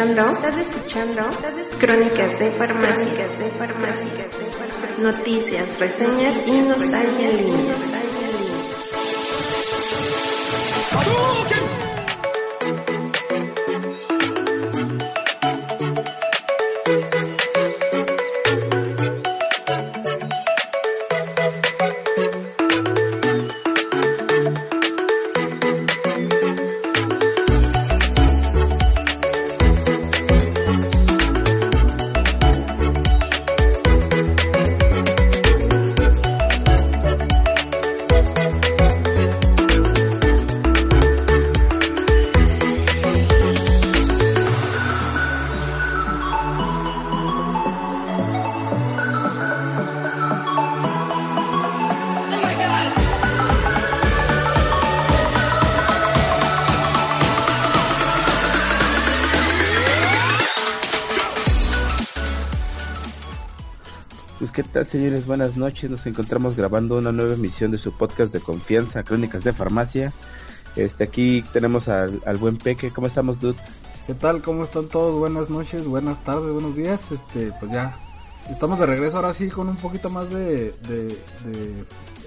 Estás escuchando, estás escuchando, crónicas de farmacias, de farmacias, noticias, reseñas y nostalgia Buenas noches. Nos encontramos grabando una nueva emisión de su podcast de confianza, Crónicas de Farmacia. Este, aquí tenemos al, buen Peque. ¿Cómo estamos, Dude? ¿Qué tal? ¿Cómo están todos? Buenas noches, buenas tardes, buenos días. Este, pues ya estamos de regreso ahora sí con un poquito más de, de,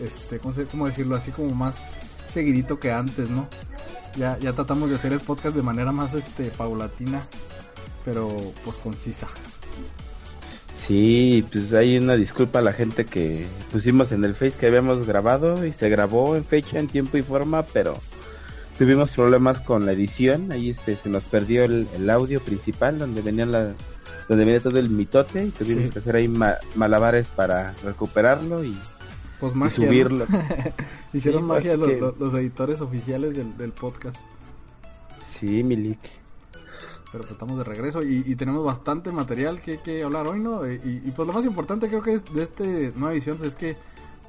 este, ¿cómo, sé, ¿cómo decirlo? Así como más seguidito que antes, ¿no? Ya, ya tratamos de hacer el podcast de manera más, este, paulatina, pero pues concisa. Sí, pues hay una disculpa a la gente que pusimos en el Face que habíamos grabado y se grabó en fecha, en tiempo y forma, pero tuvimos problemas con la edición, ahí este se nos perdió el, audio principal donde venía la donde venía todo el mitote y tuvimos que hacer ahí malabares para recuperarlo y, pues subirlo. Hicieron magia los, editores oficiales del, del podcast. Sí, Milik pero pues estamos de regreso y, tenemos bastante material que, que hablar hoy, ¿no? Y, pues lo más importante creo que es de este nueva edición es que,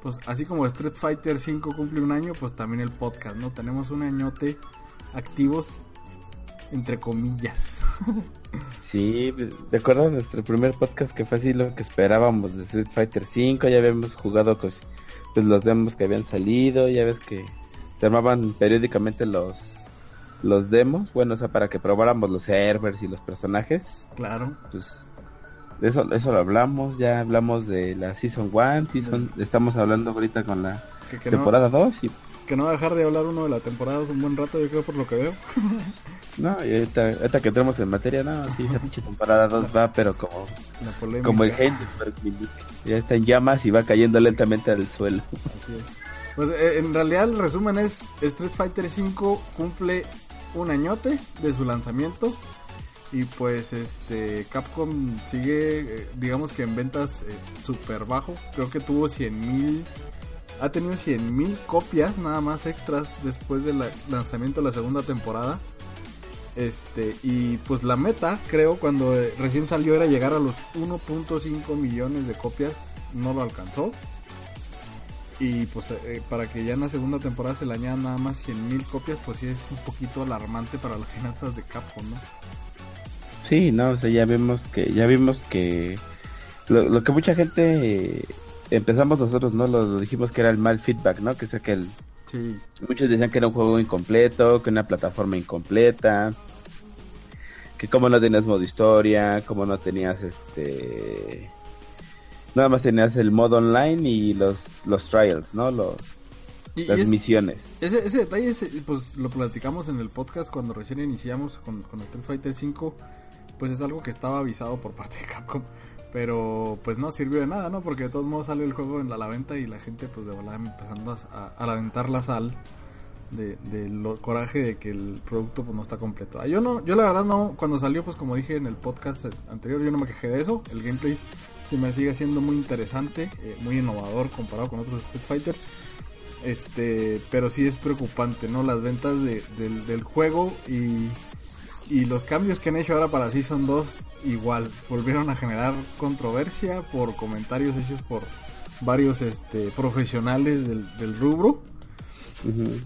pues así como Street Fighter 5 cumple un año, pues también el podcast, ¿no? Tenemos un añote activos, entre comillas. Sí, ¿te acuerdas nuestro primer podcast que fue así lo que esperábamos de Street Fighter 5? Ya habíamos jugado pues, pues los demos que habían salido, ya ves que se armaban periódicamente los los demos, bueno, o sea, para que probáramos los servers y los personajes. Claro. Pues de eso, eso lo hablamos, ya hablamos de la Season 1, season, estamos hablando ahorita con la temporada 2 y... Que no va a dejar de hablar uno de la temporada un buen rato, yo creo, por lo que veo. no, y ahorita, que entremos en materia, no, sí, esa pinche temporada 2 va, pero como, como el Heidelberg, ya está en llamas y va cayendo lentamente al suelo. Así es. Pues eh, en realidad el resumen es Street Fighter 5 cumple un añote de su lanzamiento. Y pues este Capcom sigue, eh, digamos que en ventas eh, super bajo. Creo que tuvo 100 mil, ha tenido 100 mil copias nada más extras después del lanzamiento de la segunda temporada. Este, y pues la meta, creo, cuando eh, recién salió era llegar a los 1.5 millones de copias. No lo alcanzó. Y pues eh, para que ya en la segunda temporada se le añadan nada más 100.000 copias, pues sí es un poquito alarmante para las finanzas de Capcom, ¿no? Sí, no, o sea, ya vemos que, ya vimos que lo, que mucha gente empezamos nosotros, ¿no? Lo, dijimos que era el mal feedback, ¿no? Que sea que el... Sí. Muchos decían que era un juego incompleto, que una plataforma incompleta, que como no tenías modo historia, como no tenías este Nada más tenías el modo online y los, los trials, ¿no? Los, las misiones. Ese, ese detalle, pues lo platicamos en el podcast cuando recién iniciamos con, con Street Fighter 5. Pues es algo que estaba avisado por parte de Capcom. Pero pues no sirvió de nada, ¿no? Porque de todos modos sale el juego en la, la venta y la gente pues de verdad empezando a, a, aventar la sal de, lo coraje de que el producto pues no está completo. Ah, yo no, yo la verdad no, cuando salió pues como dije en el podcast anterior yo no me quejé de eso. El gameplay sí me sigue siendo muy interesante, eh, muy innovador comparado con otros Street Fighter. Este, pero sí es preocupante, ¿no? Las ventas del, juego y, y los cambios que han hecho ahora para Season 2 igual volvieron a generar controversia por comentarios hechos por varios este, profesionales del, rubro.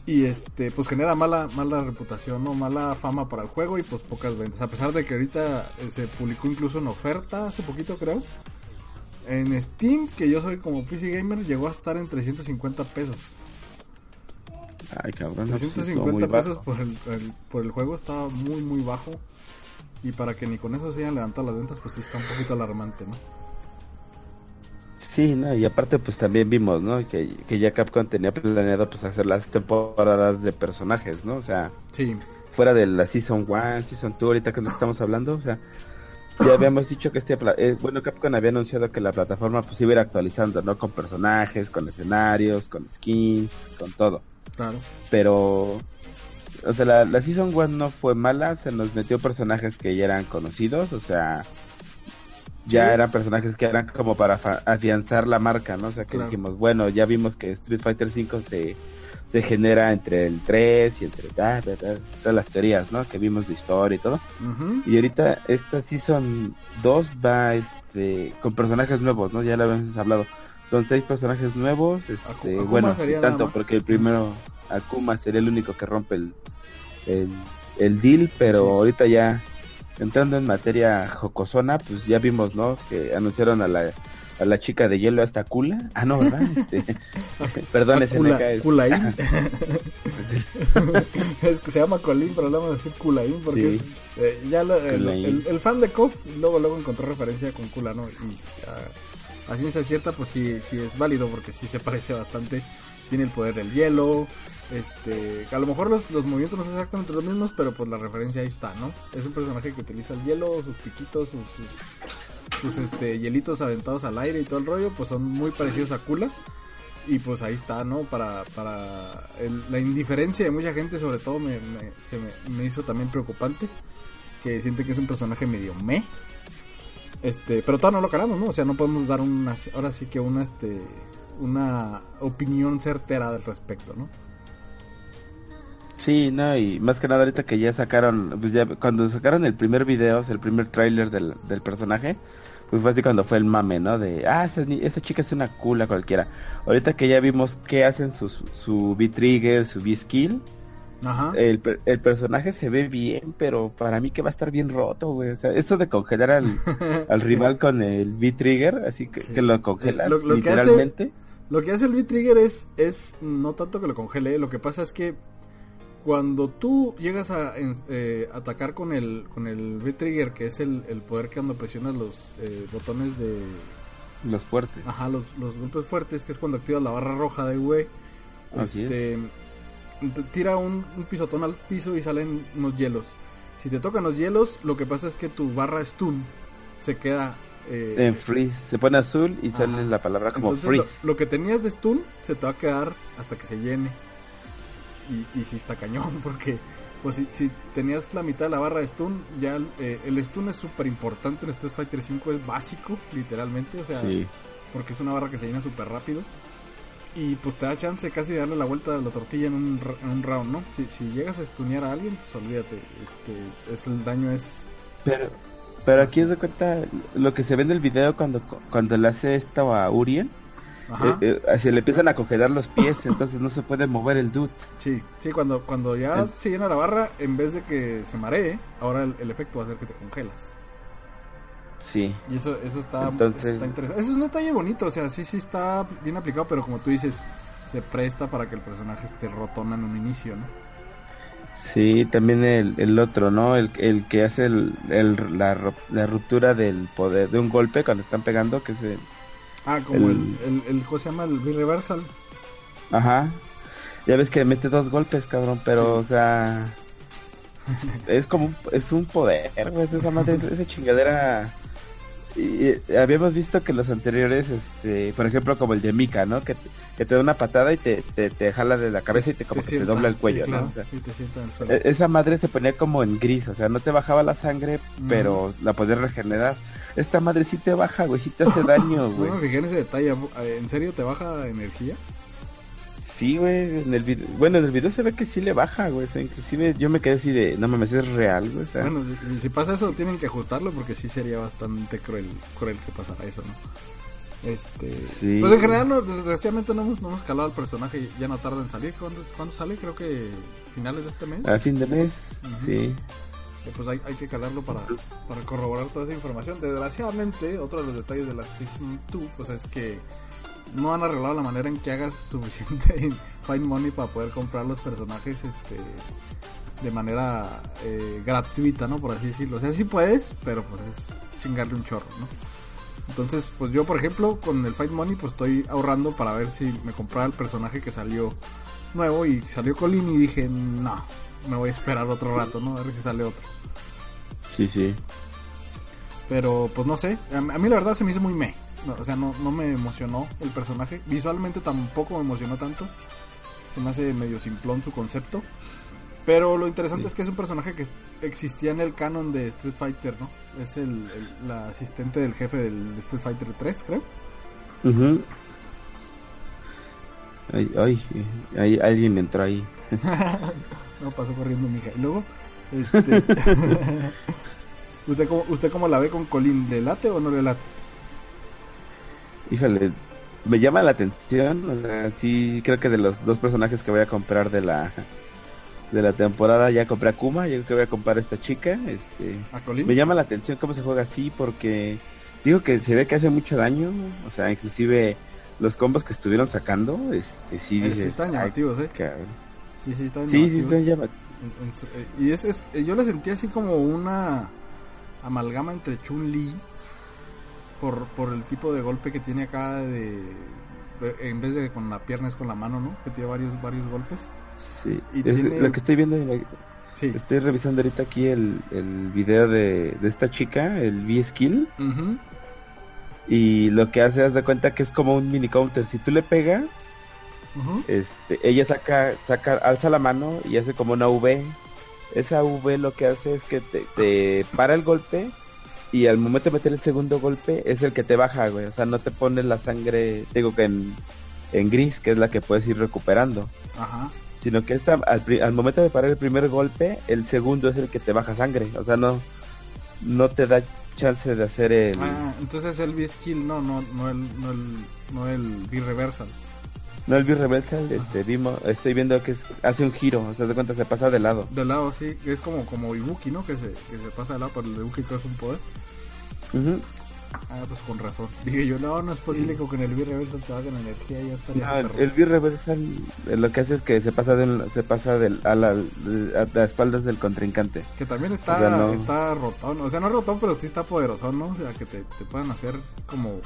Y este, pues genera mala, mala reputación, ¿no? Mala fama para el juego y pues pocas ventas. A pesar de que ahorita eh, se publicó incluso en oferta hace poquito creo en Steam, que yo soy como PC Gamer, llegó a estar en 350 pesos. Ay, cabrón. 350 pesos por el, por el juego estaba muy, muy bajo. Y para que ni con eso se hayan levantado las ventas, pues sí está un poquito alarmante, ¿no? Sí, ¿no? Y aparte pues también vimos, ¿no? Que, que ya Capcom tenía planeado pues hacer las temporadas de personajes, ¿no? O sea, sí. fuera de la Season 1, Season 2, ahorita que nos estamos hablando, o sea, ya habíamos dicho que este, eh, bueno, Capcom había anunciado que la plataforma pues iba a ir actualizando, ¿no? Con personajes, con escenarios, con skins, con todo. Claro. Pero, o sea, la, la Season 1 no fue mala, se nos metió personajes que ya eran conocidos, o sea, ya eran personajes que eran como para afianzar la marca, ¿no? O sea, que dijimos, bueno, ya vimos que Street Fighter 5 se, se genera entre el 3 y entre todas las teorías, ¿no? Que vimos de historia y todo. Y ahorita esta Season 2 va este con personajes nuevos, ¿no? Ya lo habíamos hablado. Son seis personajes nuevos, este, bueno, tanto porque el primero Akuma sería el único que rompe el el, el deal, pero ahorita ya entrando en materia jocosona, pues ya vimos, ¿no? Que anunciaron a la, a la chica de hielo hasta Kula. Ah, no, ¿verdad? Este, perdón, ese Kula, Kulaín. es que se llama Colín, pero le vamos a decir Kulaín porque eh, ya el, el, fan de KOF luego luego encontró referencia con Kula, ¿no? Y uh, a ciencia cierta, pues sí, sí es válido porque sí se parece bastante. Tiene el poder del hielo, este, a lo mejor los, los movimientos no son exactamente los mismos, pero pues la referencia ahí está, ¿no? Es un personaje que utiliza el hielo, sus piquitos, sus, sus, este, hielitos aventados al aire y todo el rollo, pues son muy parecidos a Kula. Y pues ahí está, ¿no? Para, para la indiferencia de mucha gente, sobre todo, me, me, me, hizo también preocupante. Que siente que es un personaje medio me. Este, pero todavía no lo calamos, ¿no? O sea, no podemos dar una, ahora sí que una, este, una opinión certera al respecto, ¿no? Sí, no, y más que nada ahorita que ya sacaron, pues ya cuando sacaron el primer video, el primer tráiler del, del personaje, pues fue así cuando fue el mame, ¿no? De, ah, esa, chica es una cula cualquiera. Ahorita que ya vimos qué hacen su, su V-Trigger, su V-Skill, Ajá. El, el, personaje se ve bien, pero para mí que va a estar bien roto, güey. O sea, eso de congelar al, al rival con el V-Trigger, así que, que lo congelas literalmente. lo que hace el V-Trigger es, es no tanto que lo congele, lo que pasa es que cuando tú llegas a eh, atacar con el con el V-Trigger, que es el, poder que cuando presionas los eh, botones de... Los fuertes. Ajá, los, los, golpes fuertes, que es cuando activas la barra roja de V. Así este, Tira un, pisotón al piso y salen unos hielos. Si te tocan los hielos, lo que pasa es que tu barra stun se queda... Eh, en freeze, se pone azul y sale la palabra como freeze. lo que tenías de stun se te va a quedar hasta que se llene y, y si está cañón, porque pues si, si, tenías la mitad de la barra de stun, ya eh, el stun es súper importante en Street Fighter 5, es básico, literalmente, o sea, porque es una barra que se llena súper rápido. Y pues te da chance casi de darle la vuelta a la tortilla en un, en un round, ¿no? Si, si llegas a stunear a alguien, pues olvídate, este, es, el daño es... Pero, pero aquí es de cuenta lo que se ve en el video cuando, cuando le hace esto a Urien eh, eh, se le empiezan a congelar los pies, entonces no se puede mover el dude. Sí, sí, cuando, cuando ya se llena la barra, en vez de que se maree, ahora el, efecto va a ser que te congelas. Sí. Y eso, eso está, entonces... interesante. Eso es un detalle bonito, o sea, sí, sí está bien aplicado, pero como tú dices, se presta para que el personaje esté rotona en un inicio, ¿no? Sí, también el, el otro, ¿no? El, el que hace el, la, la, ruptura del poder de un golpe cuando están pegando, que es el, Ah, como el, el, el, ¿cómo se llama? El B-Reversal. Ajá. Ya ves que mete dos golpes, cabrón, pero, o sea... es como, es un poder, güey, esa madre, esa chingadera... Y, habíamos visto que los anteriores, este, por ejemplo, como el de Mika, ¿no? Que, que te da una patada y te, te, te jala de la cabeza y te como que te dobla el cuello, ¿no? O sea, e, esa madre se ponía como en gris, o sea, no te bajaba la sangre, pero la podías regenerar. Esta madre sí te baja, güey, sí te hace daño, güey. No fijé en ese detalle. ¿En serio te baja energía? Sí, güey, en el video, bueno, en el video se ve que sí le baja, güey, o sea, inclusive yo me quedé así de, no mames, es real, güey, o sea. Bueno, si pasa eso tienen que ajustarlo porque sí sería bastante cruel, cruel que pasara eso, ¿no? Este, sí. Pues en general, no, desgraciadamente no hemos, no hemos calado al personaje, ya no tarda en salir, ¿cuándo, ¿cuándo sale? Creo que finales de este mes. A fin de mes, sí pues hay, hay, que calarlo para, para corroborar toda esa información. Desgraciadamente, otro de los detalles de la Season 2 pues es que no han arreglado la manera en que hagas suficiente Find Money para poder comprar los personajes este de manera eh, gratuita, ¿no? Por así decirlo. O sea, sí puedes, pero pues es chingarle un chorro, ¿no? Entonces, pues yo, por ejemplo, con el Fight Money, pues estoy ahorrando para ver si me compraba el personaje que salió nuevo y salió Colin y dije, no, me voy a esperar otro rato, ¿no? A ver si sale otro. Sí, sí. Pero, pues no sé, a, mí la verdad se me hizo muy me. O sea, no, no me emocionó el personaje. Visualmente tampoco me emocionó tanto. Se me hace medio simplón su concepto. Pero lo interesante es que es un personaje que existía en el canon de Street Fighter, ¿no? Es el, la asistente del jefe del Street Fighter 3, creo. ay, ay, alguien entró ahí. no, pasó corriendo mi hija. Y luego, este... ¿Usted, cómo, ¿Usted cómo la ve con Colin? ¿Le late o no le late? Híjole, me llama la atención. O sea, sí, creo que de los dos personajes que voy a comprar de la de la temporada ya compré a Kuma, yo creo que voy a comprar a esta chica, este me llama la atención cómo se juega así porque digo que se ve que hace mucho daño, o sea, inclusive los combos que estuvieron sacando, este sí, eh, están llamativos, eh. Sí, sí, están sí, llamativos. Sí, están eh, y es, es, eh, yo le sentí así como una amalgama entre Chun-Li por, por el tipo de golpe que tiene acá de en vez de con la pierna es con la mano, ¿no? Que tiene varios varios golpes. Sí, lo que estoy viendo, estoy revisando ahorita aquí el, el video de, esta chica, el V-Skill. Y lo que hace, haz de cuenta que es como un mini counter. Si tú le pegas, este, ella saca, saca, alza la mano y hace como una V. Esa V lo que hace es que te, te para el golpe y al momento de meter el segundo golpe es el que te baja, güey. O sea, no te pone la sangre, digo que en, en gris, que es la que puedes ir recuperando. Ajá sino que esta, al, momento de parar el primer golpe, el segundo es el que te baja sangre, o sea, no, no te da chance de hacer el... Ah, entonces el B-Skill, no, no, no el, no el, no el B-Reversal. No el B-Reversal, este, vimos, estoy viendo que hace un giro, o sea, de cuenta se pasa de lado. De lado, sí, es como, como Ibuki, ¿no? Que se, que se pasa de lado, pero el Ibuki es un poder. Ah, pues con razón. Dije yo, no, no es posible que con el B-Reversal te hagan energía, ya estaría. No, el, B-Reversal eh, lo que hace es que se pasa de, se pasa del, a, la, a las espaldas del contrincante. Que también está, está rotón, o sea, no rotón, pero sí está poderoso, ¿no? O sea, que te, te puedan hacer como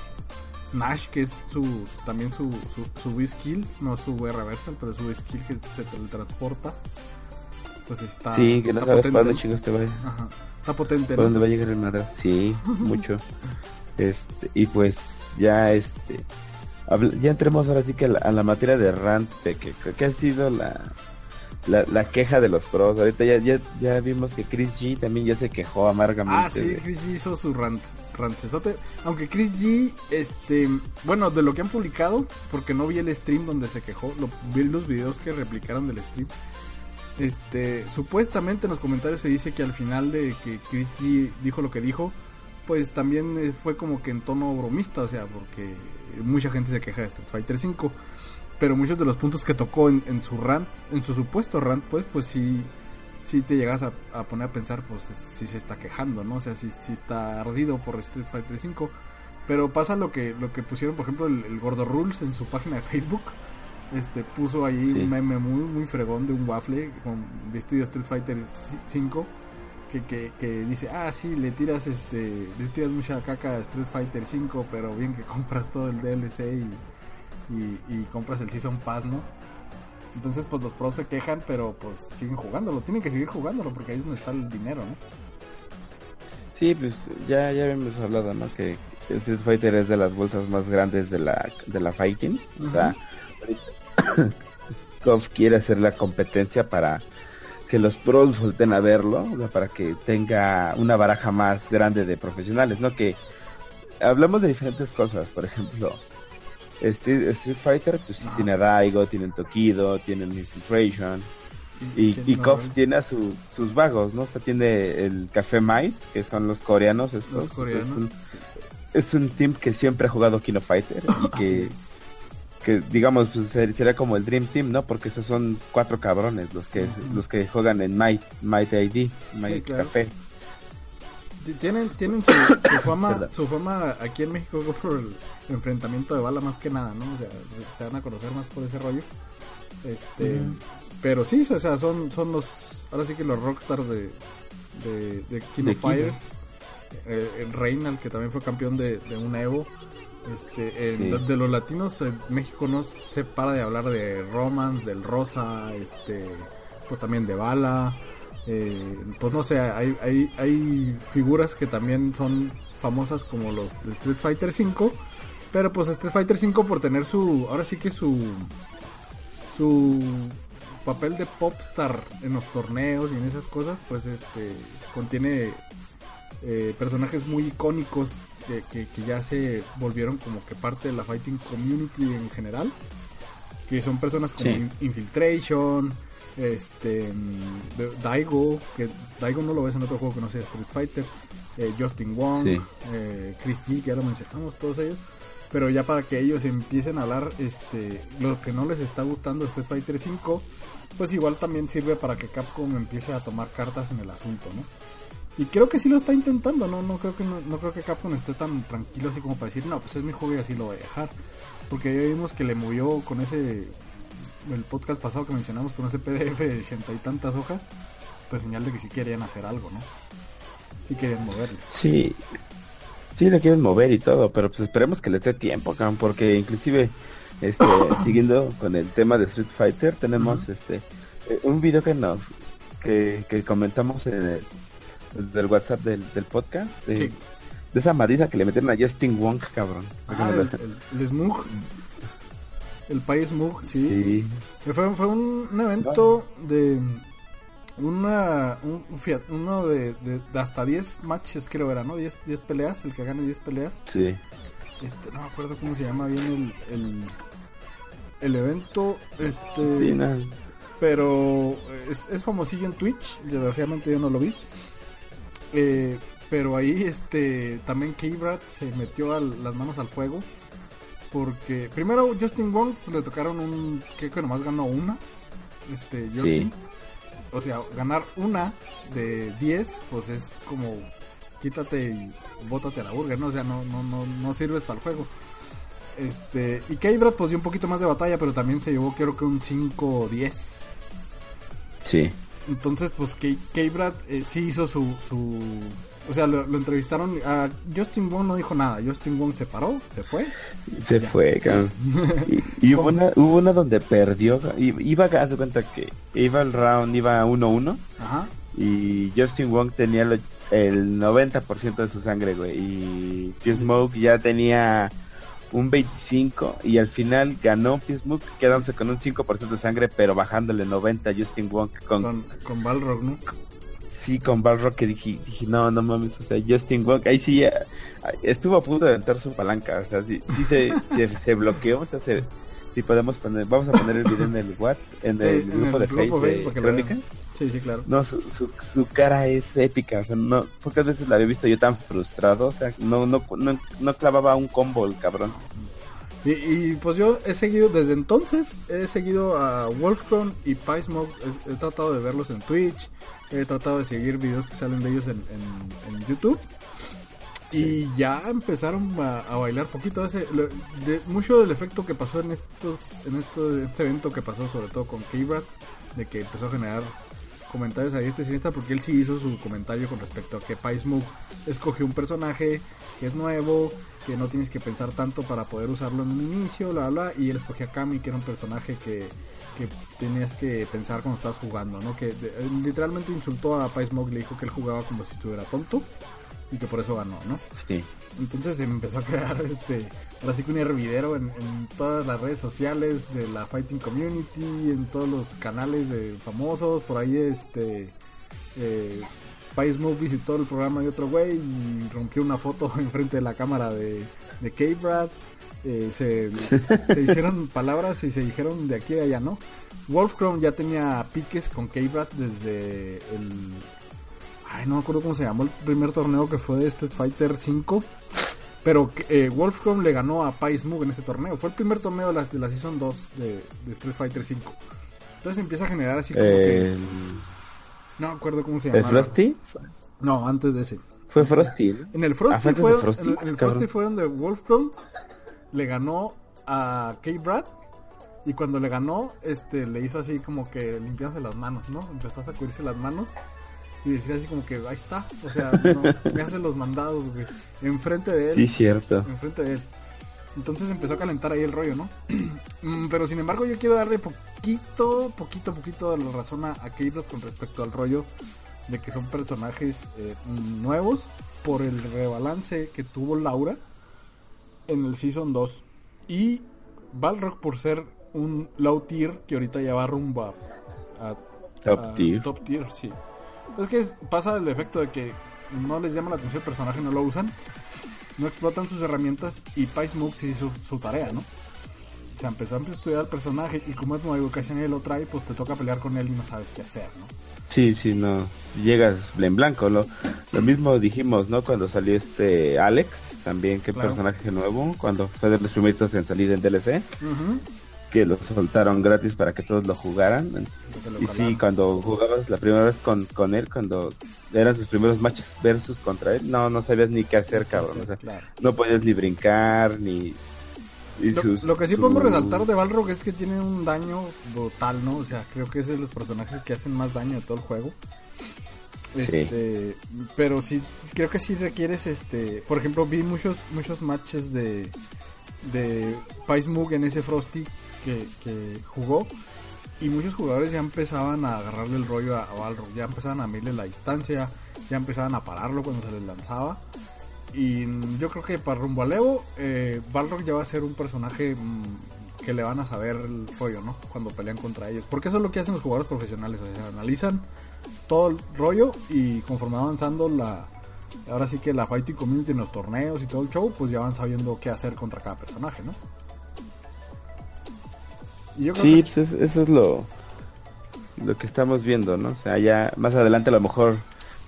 Nash, que es su también su, su, su B-Skill, no su B-Reversal, pero su skill que se teletransporta. Pues está. Sí, que no sabes para dónde chicos te vaya. Ajá. Está potente, ¿Por dónde va a llegar el madras? Sí, mucho. Este, y pues ya este ya entremos ahora sí que a la, materia de rant que creo que ha sido la, la, queja de los pros. Ahorita ya, ya, ya vimos que Chris G también ya se quejó amargamente. Ah, sí, Chris G hizo su rant, rantesote. Aunque Chris G, este, bueno, de lo que han publicado, porque no vi el stream donde se quejó, lo, vi los videos que replicaron del stream. Este, supuestamente en los comentarios se dice que al final de que Chris G dijo lo que dijo, pues también eh, fue como que en tono bromista, o sea, porque mucha gente se queja de Street Fighter 5, pero muchos de los puntos que tocó en, su rant, en su supuesto rant, pues, pues sí, sí te llegas a, poner a pensar, pues si se está quejando, ¿no? O sea, si, está ardido por Street Fighter 5. Pero pasa lo que, lo que pusieron, por ejemplo, el, Gordo Rules en su página de Facebook. Este puso ahí un meme muy, muy fregón de un waffle con vestido de Street Fighter 5 que, que, dice, ah, sí, le tiras este le tiras mucha caca a Street Fighter 5, pero bien que compras todo el DLC y, y, compras el Season Pass, ¿no? Entonces, pues los pros se quejan, pero pues siguen jugándolo, tienen que seguir jugándolo porque ahí es donde está el dinero, ¿no? Sí, pues ya, ya habíamos hablado, ¿no? Que Street Fighter es de las bolsas más grandes de la, de la Fighting. O sea, KOF quiere hacer la competencia para que los pros volten a verlo, para que tenga una baraja más grande de profesionales, ¿no? Que hablamos de diferentes cosas, por ejemplo, Street, Fighter, pues sí tiene a Daigo, tiene Tokido, tiene Infiltration, y, y KOF tiene a sus vagos, ¿no? O sea, tiene el Café Might, que son los coreanos estos. es, un, es un team que siempre ha jugado Kino Fighter y que que digamos pues, sería como el Dream Team, ¿no? Porque esos son cuatro cabrones los que los que juegan en Might, Might ID, Might Café. Tienen tienen su, fama su fama aquí en México por el enfrentamiento de bala más que nada, ¿no? O sea, se van a conocer más por ese rollo. Este, pero sí, o sea, son, son los, ahora sí que los rockstars de, de, de King of Fighters. Eh, Reynald, que también fue campeón de, un Evo. Este, de, los latinos, México no se para de hablar de Romance, del Rosa, este, pues también de Bala. Eh, pues no sé, hay, hay, hay figuras que también son famosas como los de Street Fighter V. Pero pues Street Fighter V por tener su, ahora sí que su, su papel de popstar en los torneos y en esas cosas, pues este contiene eh, personajes muy icónicos que, ya se volvieron como que parte de la fighting community en general. Que son personas como Infiltration, este Daigo, que Daigo no lo ves en otro juego que no sea Street Fighter, eh, Justin Wong, eh, Chris G, que ya lo mencionamos todos ellos. Pero ya para que ellos empiecen a hablar este lo que no les está gustando Street Fighter 5, pues igual también sirve para que Capcom empiece a tomar cartas en el asunto, ¿no? Y creo que sí lo está intentando, no no creo que no, creo que Capcom esté tan tranquilo así como para decir, "No, pues es mi juego y así lo voy a dejar." Porque ya vimos que le movió con ese el podcast pasado que mencionamos con ese PDF de ochenta y tantas hojas, pues señal de que sí querían hacer algo, ¿no? Sí querían moverlo. Sí. Sí le quieren mover y todo, pero pues esperemos que les dé tiempo, porque inclusive este siguiendo con el tema de Street Fighter, tenemos este eh, un video que nos que, que comentamos en el del WhatsApp del, podcast. De, esa madriza que le metieron a Justin Wong, cabrón. Ah, el, el, Smug. El país Smug, sí. Fue, un, evento de una un, uno de, hasta 10 matches creo era, ¿no? 10, 10 peleas, el que gane 10 peleas. Sí. Este, no me acuerdo cómo se llama bien el, el, evento. Este, Pero es, es famosillo en Twitch, desgraciadamente yo no lo vi. Eh, pero ahí este también K-Brad se metió las manos al fuego. Porque primero Justin Wong le tocaron un. que que nomás ganó una. Este, Justin. O sea, ganar una de 10, pues es como quítate y bótate a la burger, ¿no? O sea, no, no, no, no sirves para el juego. Este, y K-Brad pues dio un poquito más de batalla, pero también se llevó creo que un 5-10. Sí. Entonces, pues K-Brad eh, sí hizo su, su... O sea, lo, entrevistaron. A Justin Wong no dijo nada. Justin Wong se paró, se fue. Se fue, cabrón. y, hubo, una, hubo una donde perdió. Iba, a hacer cuenta que iba el round, iba 1-1. Ajá. Y Justin Wong tenía el 90% de su sangre, güey. Y Smoke ya tenía un 25 y al final ganó Pismuck quedándose con un 5% de sangre pero bajándole 90 a Justin Wong con, con, Balrog, ¿no? Sí, con Balrog que dije, dije no, no mames, o sea, Justin Wong, ahí sí estuvo a punto de aventar su palanca, o sea, sí, sí se, se, bloqueó, o sea, se, si podemos poner, vamos a poner el video en el what, en el grupo de Facebook de Crónica. Sí, sí, claro. No, su, su, cara es épica, o sea, no, pocas veces la había visto yo tan frustrado, o sea, no, no, no, clavaba un combo el cabrón. Y, pues yo he seguido, desde entonces, he seguido a Wolfcron y Paismog, he, he, tratado de verlos en Twitch, he tratado de seguir videos que salen de ellos en, en, YouTube. Y ya empezaron a, bailar poquito. Ese, de, mucho del efecto que pasó en estos, en este evento que pasó sobre todo con k de que empezó a generar comentarios ahí este cineasta porque él sí hizo su comentario con respecto a que Paismug escogió un personaje que es nuevo, que no tienes que pensar tanto para poder usarlo en un inicio, bla bla, y él escogió a Kami que era un personaje que, que tenías que pensar cuando estabas jugando, ¿no? Que literalmente insultó a Paismog, le dijo que él jugaba como si estuviera tonto y que por eso ganó, ¿no? Sí. Entonces se empezó a crear este, ahora sí que un hervidero en, todas las redes sociales de la Fighting Community, en todos los canales de famosos, por ahí este eh, País visitó el programa de otro güey y rompió una foto enfrente de la cámara de, de K-Brad. Eh, se, se, hicieron palabras y se dijeron de aquí a allá, ¿no? Wolfcrown ya tenía piques con K-Brad desde el Ay, no me acuerdo cómo se llamó el primer torneo que fue de Street Fighter 5. Pero eh, Wolfcom le ganó a Pais Mug en ese torneo. Fue el primer torneo de la, de la Season 2 de, Street Fighter 5. Entonces empieza a generar así como que... No me acuerdo cómo se llama. ¿El Frosty? No, antes de ese. Fue Frosty. En el Frosty, ah, fue, En, el Frosty fue donde Wolfcom le ganó a K-Brad Y cuando le ganó, este, le hizo así como que limpiarse las manos, ¿no? Empezó a sacudirse las manos y decir así como que ahí está, o sea, me hace los mandados, güey, enfrente de él. Sí, cierto. Enfrente de él. Entonces empezó a calentar ahí el rollo, ¿no? Mm, pero sin embargo yo quiero darle poquito, poquito, poquito de la razón a, a con respecto al rollo de que son personajes eh, nuevos por el rebalance que tuvo Laura en el Season 2. Y Balrog por ser un low tier que ahorita ya va rumbo a, top, tier. top tier. sí. Es que pasa el efecto de que no les llama la atención el personaje, no lo usan, no explotan sus herramientas y Pais Mux hizo su tarea, ¿no? Se empezó a estudiar el personaje y como es nuevo, casi nadie lo trae, pues te toca pelear con él y no sabes qué hacer, ¿no? Sí, sí, no. Llegas en blanco. Lo, lo mismo dijimos, ¿no? Cuando salió este Alex, también, qué personaje nuevo. Cuando fue de los primeros en salir en DLC. Que lo soltaron gratis para que todos lo jugaran. y sí, cuando jugabas la primera vez con, con él, cuando eran sus primeros matches versus contra él, no, no sabías ni qué hacer, cabrón. O sea, no podías ni brincar, ni lo, que sí podemos resaltar de Balrog es que tiene un daño brutal, ¿no? O sea, creo que es de los personajes que hacen más daño de todo el juego. Este, pero sí, creo que sí requieres, este, por ejemplo, vi muchos muchos matches de de Mug en ese Frosty que, jugó y muchos jugadores ya empezaban a agarrarle el rollo a, Balrog, ya empezaban a medirle la distancia, ya empezaban a pararlo cuando se les lanzaba y yo creo que para rumbo a Evo, eh, Balrog ya va a ser un personaje mm, que le van a saber el rollo, ¿no? Cuando pelean contra ellos. Porque eso es lo que hacen los jugadores profesionales. O analizan todo el rollo y conforme avanzando la... Ahora sí que la fighting community en los torneos y todo el show, pues ya van sabiendo qué hacer contra cada personaje, ¿no? Sí, pues eso es lo, lo que estamos viendo, ¿no? O sea, ya más adelante a lo mejor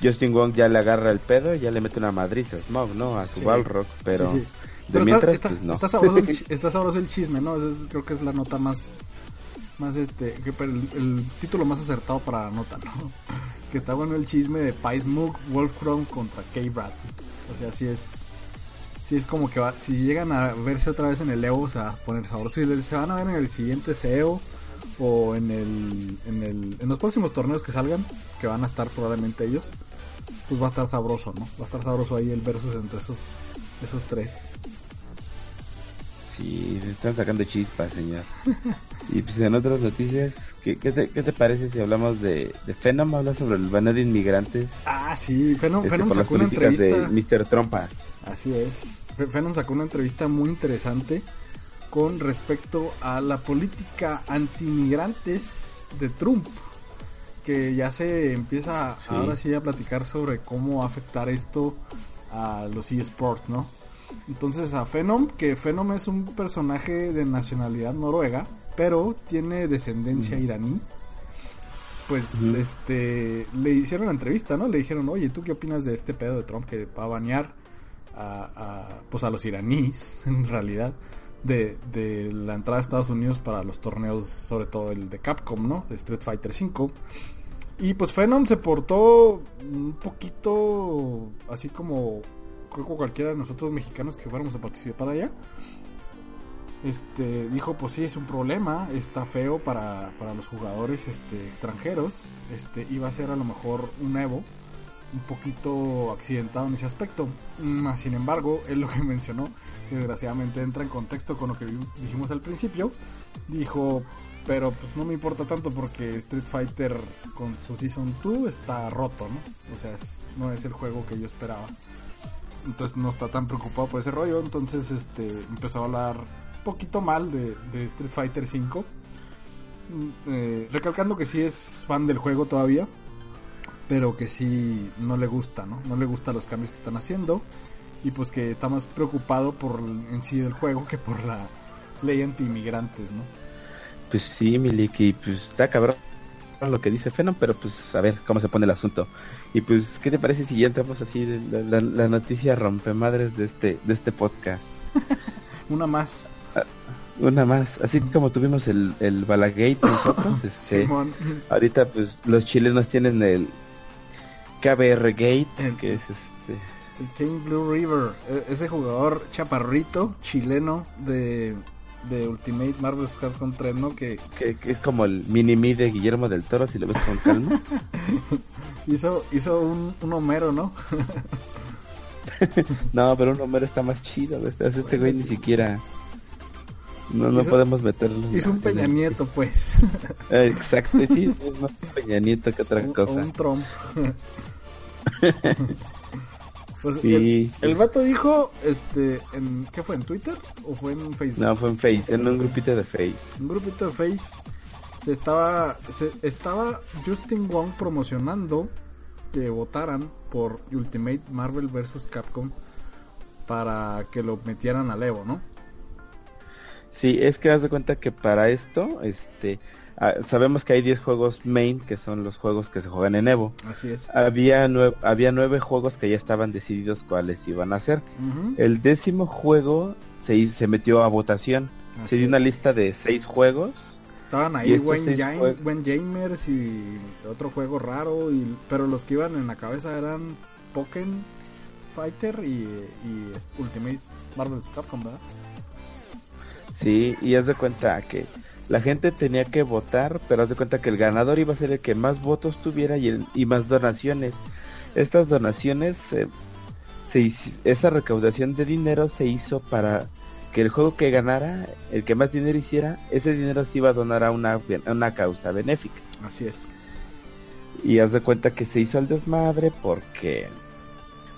Justin Wong ya le agarra el pedo y ya le mete una madriza a Smog, ¿no? A su Balrog, pero... De mientras, está, pues no. Está sabroso, el, chisme, ¿no? creo que es la nota más... Más este... Que, el, título más acertado para la nota, ¿no? que está bueno el chisme de Pais Moog, Wolfcrown contra K-Brad. O sea, si es... Si es como que va, si llegan a verse otra vez en el Evo, se va a poner sabroso. Si se van a ver en el siguiente CEO o en el, en el en los próximos torneos que salgan, que van a estar probablemente ellos, pues va a estar sabroso, ¿no? Va a estar sabroso ahí el versus entre esos, esos tres. Sí, se están sacando chispas, señor. y pues en otras noticias, ¿qué, qué, te, qué te parece si hablamos de, de Phenom? Habla sobre el baneo de inmigrantes. Ah, sí, Phenom, este, sacó una entrevista. de Mr. Trompas. Así es. Phenom sacó una entrevista muy interesante con respecto a la política anti-inmigrantes de Trump que ya se empieza ahora sí a platicar sobre cómo afectar esto a los eSports, ¿no? Entonces a Phenom, que Phenom es un personaje de nacionalidad noruega, pero tiene descendencia iraní. Pues este le hicieron la entrevista, ¿no? Le dijeron, "Oye, ¿tú qué opinas de este pedo de Trump que va a banear a, a pues a los iraníes en realidad?" De, de, la entrada de Estados Unidos para los torneos, sobre todo el de Capcom, ¿no? De Street Fighter V. Y pues Phenom se portó un poquito así como creo que cualquiera de nosotros mexicanos que fuéramos a participar allá. Este dijo, pues sí, es un problema, está feo para, para los jugadores este, extranjeros. Este iba a ser a lo mejor un Evo un poquito accidentado en ese aspecto. Más sin embargo, él lo que mencionó, que desgraciadamente entra en contexto con lo que dijimos al principio, dijo, pero pues no me importa tanto porque Street Fighter con su Season 2 está roto, ¿no? O sea, no es el juego que yo esperaba. Entonces no está tan preocupado por ese rollo. Entonces este empezó a hablar poquito mal de, Street Fighter 5. Mm, eh, recalcando que sí es fan del juego todavía. Pero que sí no le gusta, ¿no? No le gustan los cambios que están haciendo. Y pues que está más preocupado por en sí del juego que por la ley anti-inmigrantes, ¿no? Pues sí, Miliki, pues está cabrón lo que dice Fenon, pero pues a ver cómo se pone el asunto. Y pues, ¿qué te parece si ya entramos así la, la, la noticia rompemadres de este, de este podcast? una más. Ah, una más, así como tuvimos el, el Balagate nosotros, este, ahorita pues los chilenos tienen el KBR Gate, que es este... El King Blue River, e, ese jugador chaparrito chileno de de Ultimate Marvel Capcom 3, ¿no? Que... que... es como el mini-me de Guillermo del Toro, si lo ves con calma. hizo hizo un, un Homero, ¿no? no, pero un Homero está más chido. Este, este güey ni siquiera... No, no podemos meterlo. Hizo un Peña Nieto, pues. Exacto, sí, es más Peña Nieto que otra cosa. un Trump. Pues el, vato dijo, este, en, ¿qué fue? ¿En Twitter o fue en Facebook? No, fue en Face, en un grupito de Face. Un grupito de Face se estaba, se estaba Justin Wong promocionando que votaran por Ultimate Marvel vs. Capcom para que lo metieran al Evo, ¿no? Sí, es que haz de cuenta que para esto, este, Ah, sabemos que hay 10 juegos main, que son los juegos que se juegan en Evo. Así es. Había, nueve, había nueve juegos que ya estaban decididos cuáles iban a ser. El décimo juego se, se metió a votación. se dio una lista de seis juegos. Estaban ahí Wayne, Jamers y otro juego raro, y, pero los que iban en la cabeza eran Pokémon Fighter y, y Ultimate Marvel Capcom, ¿verdad? Sí, y haz de cuenta que la gente tenía que votar, pero haz de cuenta que el ganador iba a ser el que más votos tuviera y, y más donaciones. Estas donaciones, eh, se, esa recaudación de dinero se hizo para que el juego que ganara, el que más dinero hiciera, ese dinero se iba a donar a una, una causa benéfica. Así es. Y haz de cuenta que se hizo el desmadre porque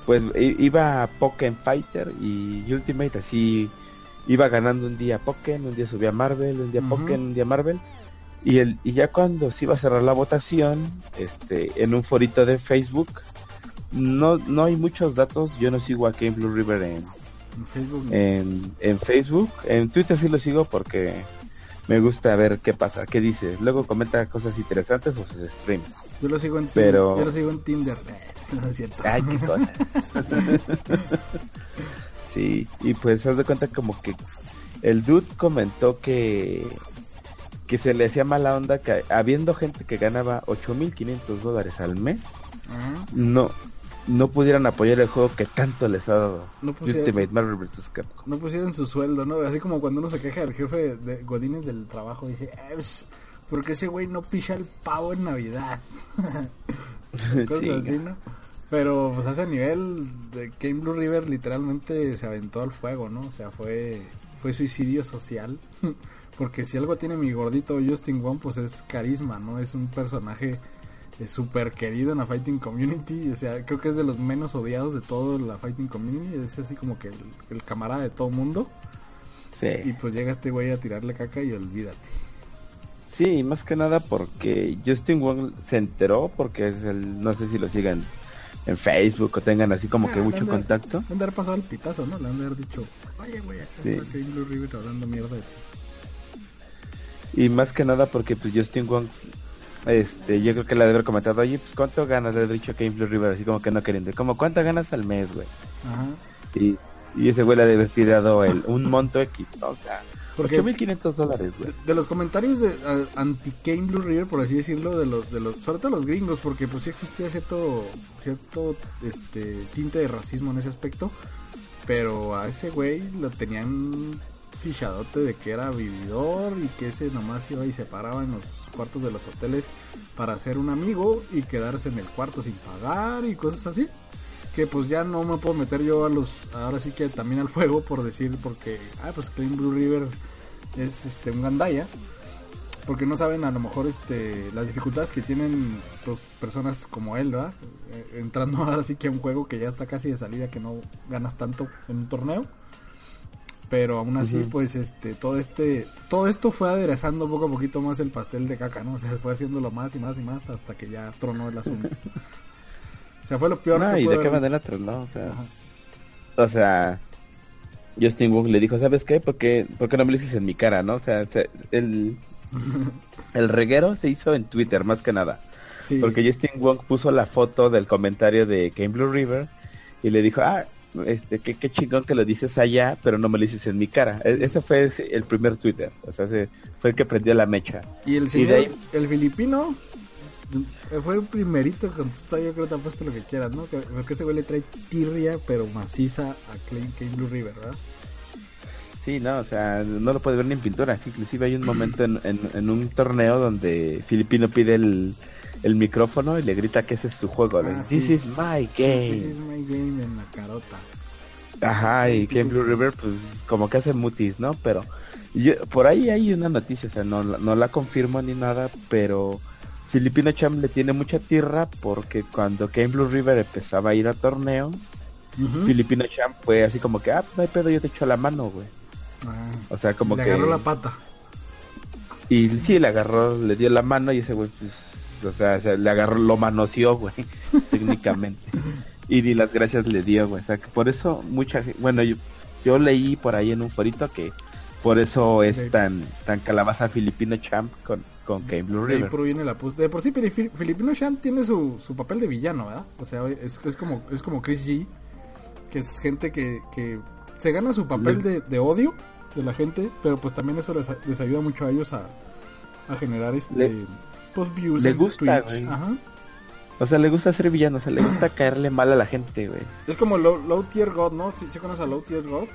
pues iba Pokémon Fighter y Ultimate así iba ganando un día Pokémon, un día subía Marvel, un día Pokémon, un día Marvel. Y, el, y ya cuando se iba a cerrar la votación, este, en un forito de Facebook, no, no hay muchos datos, yo no sigo a Game Blue River en, Facebook, en, en, Facebook, en Twitter sí lo sigo porque me gusta ver qué pasa, qué dice. Luego comenta cosas interesantes o sus streams. Yo lo sigo en, Pero... yo lo sigo en Tinder. No es cierto. Ay, qué cosas. Sí, y pues haz de cuenta como que el dude comentó que que se le hacía mala onda que habiendo gente que ganaba 8.500 dólares al mes, no no pudieran apoyar el juego que tanto les ha dado no Ultimate Marvel vs. Capcom. No pusieron su sueldo, ¿no? Así como cuando uno se queja del jefe de Godines del trabajo, dice, porque ese güey no picha el pavo en Navidad? Cosas así, ¿no? Pero pues a ese nivel de Game Blue River literalmente se aventó al fuego, ¿no? O sea, fue fue suicidio social. Porque si algo tiene mi gordito Justin Wong, pues es carisma, ¿no? Es un personaje eh, súper querido en la Fighting Community. O sea, creo que es de los menos odiados de toda la Fighting Community. Es así como que el, camarada de todo mundo. Sí. Y pues llega este güey a tirarle caca y olvídate. Sí, más que nada porque Justin Wong se enteró porque es el, no sé si lo sigan en Facebook o tengan así como que ah, mucho contacto. Haber pasado el pitazo, ¿no? Le han haber dicho, oye, güey, sí. Blue River hablando mierda de ti. Y más que nada porque pues Justin Wong, este, yo creo que le debe haber comentado, oye, pues cuánto ganas, le he dicho Kane Blue River, así como que no queriendo, como cuánto ganas al mes, güey. Ajá. Y, y ese güey le debe haber tirado el, un monto X, ¿no? o sea, porque 8.500 dólares, güey. De, los comentarios de anti-Kane Blue River, por así decirlo, de los, de los, sobre todo los gringos, porque pues sí existía cierto, cierto este, tinte de racismo en ese aspecto, pero a ese güey lo tenían fichadote de que era vividor y que ese nomás iba y se paraba en los cuartos de los hoteles para hacer un amigo y quedarse en el cuarto sin pagar y cosas así que pues ya no me puedo meter yo a los ahora sí que también al fuego por decir porque ah pues Clean Blue River es este un gandaya porque no saben a lo mejor este las dificultades que tienen pues, personas como él ¿verdad? Eh, entrando ahora sí que a un juego que ya está casi de salida que no ganas tanto en un torneo. Pero aún así pues este todo este todo esto fue aderezando poco a poquito más el pastel de caca no o sea se fue haciéndolo más y más y más hasta que ya tronó el asunto O sea, fue lo peor no, y de qué manera ¿no? O sea, o sea, Justin Wong le dijo, ¿sabes qué? ¿Por qué, ¿Por qué no me lo dices en mi cara, no? O sea, el, el reguero se hizo en Twitter, más que nada. Porque Justin Wong puso la foto del comentario de Game Blue River y le dijo, ah, este, qué, qué chingón que lo dices allá, pero no me lo dices en mi cara. E, ese fue el primer Twitter, o sea, ese fue el que prendió la mecha. Y el señor, el filipino, fue el primerito contestó, yo creo que te puesto lo que quieras, ¿no? Porque ese güey le trae tirria, pero maciza a Kane Blue River, ¿verdad? Sí, no, o sea, no lo puede ver ni en pintura. inclusive hay un momento en, en, un torneo donde Filipino pide el, el, micrófono y le grita que ese es su juego. Ah, This is my game. This is my game en la carota. Ajá, y que Blue River, pues como que hace mutis, ¿no? Pero yo, por ahí hay una noticia, o sea, no, no la confirmo ni nada, pero Filipino Champ le tiene mucha tierra porque cuando Game Blue River empezaba a ir a torneos, Filipino Champ fue así como que, ah, no hay pedo, yo te echo la mano, güey. Ah, o sea, como que... Le agarró la pata. Y sí, le agarró, le dio la mano y ese güey, pues, o sea, le agarró, lo manoseó, güey, técnicamente. y ni las gracias le dio, güey. O sea, que por eso mucha gente, bueno, yo, yo leí por ahí en un forito que por eso es tan tan calabaza Filipino Champ con, con Game Blue River. Ahí proviene la pus. De por sí Filipino Champ tiene su, su papel de villano, ¿verdad? O sea, es, es como es como Chris G, que es gente que, que se gana su papel de, de, odio de la gente, pero pues también eso les, les ayuda mucho a ellos a, a generar este le, pues, views le gusta, Ajá. O sea, le gusta ser villano, o sea, le gusta caerle mal a la gente, güey. Es como Low, Tier God, ¿no? ¿Sí, conoces a Low Tier God?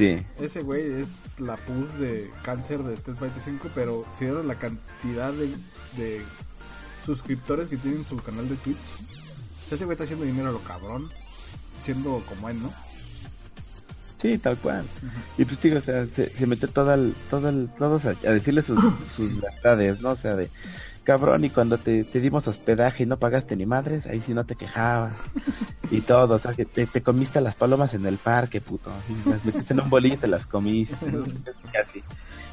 Sí. Ese güey es la pus de cáncer de Street Fighter 5, pero si eres la cantidad de, de suscriptores que tiene en su canal de Twitch, ese güey está haciendo dinero a lo cabrón, siendo como él, ¿no? Sí, tal cual. Y pues digo, o sea, se, se mete todo el, todo el, todos a, decirle sus, sus verdades, ¿no? O sea, de, cabrón, y cuando te, te, dimos hospedaje y no pagaste ni madres, ahí sí no te quejabas. y todo, o sea, que te, te, comiste las palomas en el parque, puto. Y las metiste en un bolillo y te las comiste. Casi.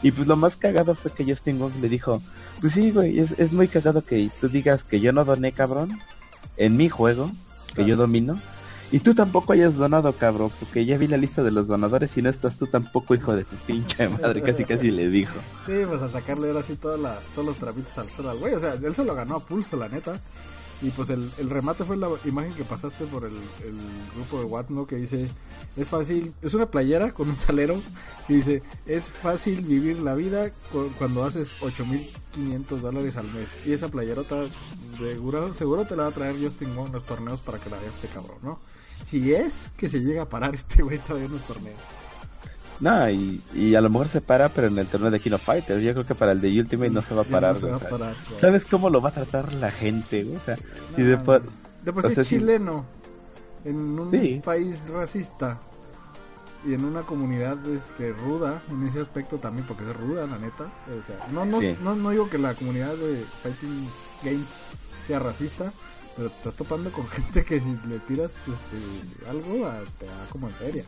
Y pues lo más cagado fue que Justin Wong le dijo, pues sí, güey, es, es muy cagado que tú digas que yo no doné, cabrón, en mi juego, que yo domino y tú tampoco hayas donado, cabrón, porque ya vi la lista de los donadores y no estás tú tampoco, hijo de tu pinche madre, casi casi le dijo. Sí, pues a sacarle ahora sí toda la, todos los trapitos al sol al güey, o sea, él se lo ganó a pulso, la neta. Y pues el, remate fue la imagen que pasaste por el, grupo de Watt, ¿no? Que dice, es fácil, es una playera con un salero y dice, es fácil vivir la vida cuando haces 8.500 dólares al mes. Y esa playerota, seguro, seguro te la va a traer Justin Wong en los torneos para que la veas este cabrón, ¿no? Si es que se llega a parar este güey todavía en los torneos. No, y, y a lo mejor se para, pero en el torneo de Kino Fighters. Yo creo que para el de Ultimate no se va a parar. ¿Sabes cómo lo va a tratar la gente? O sea, si después. Después es chileno, en un país racista y en una comunidad este, ruda, en ese aspecto también, porque es ruda, la neta. O sea, no, no, no, no digo que la comunidad de Fighting Games sea racista, pero te estás topando con gente que si le tiras este, algo, te da como en feria.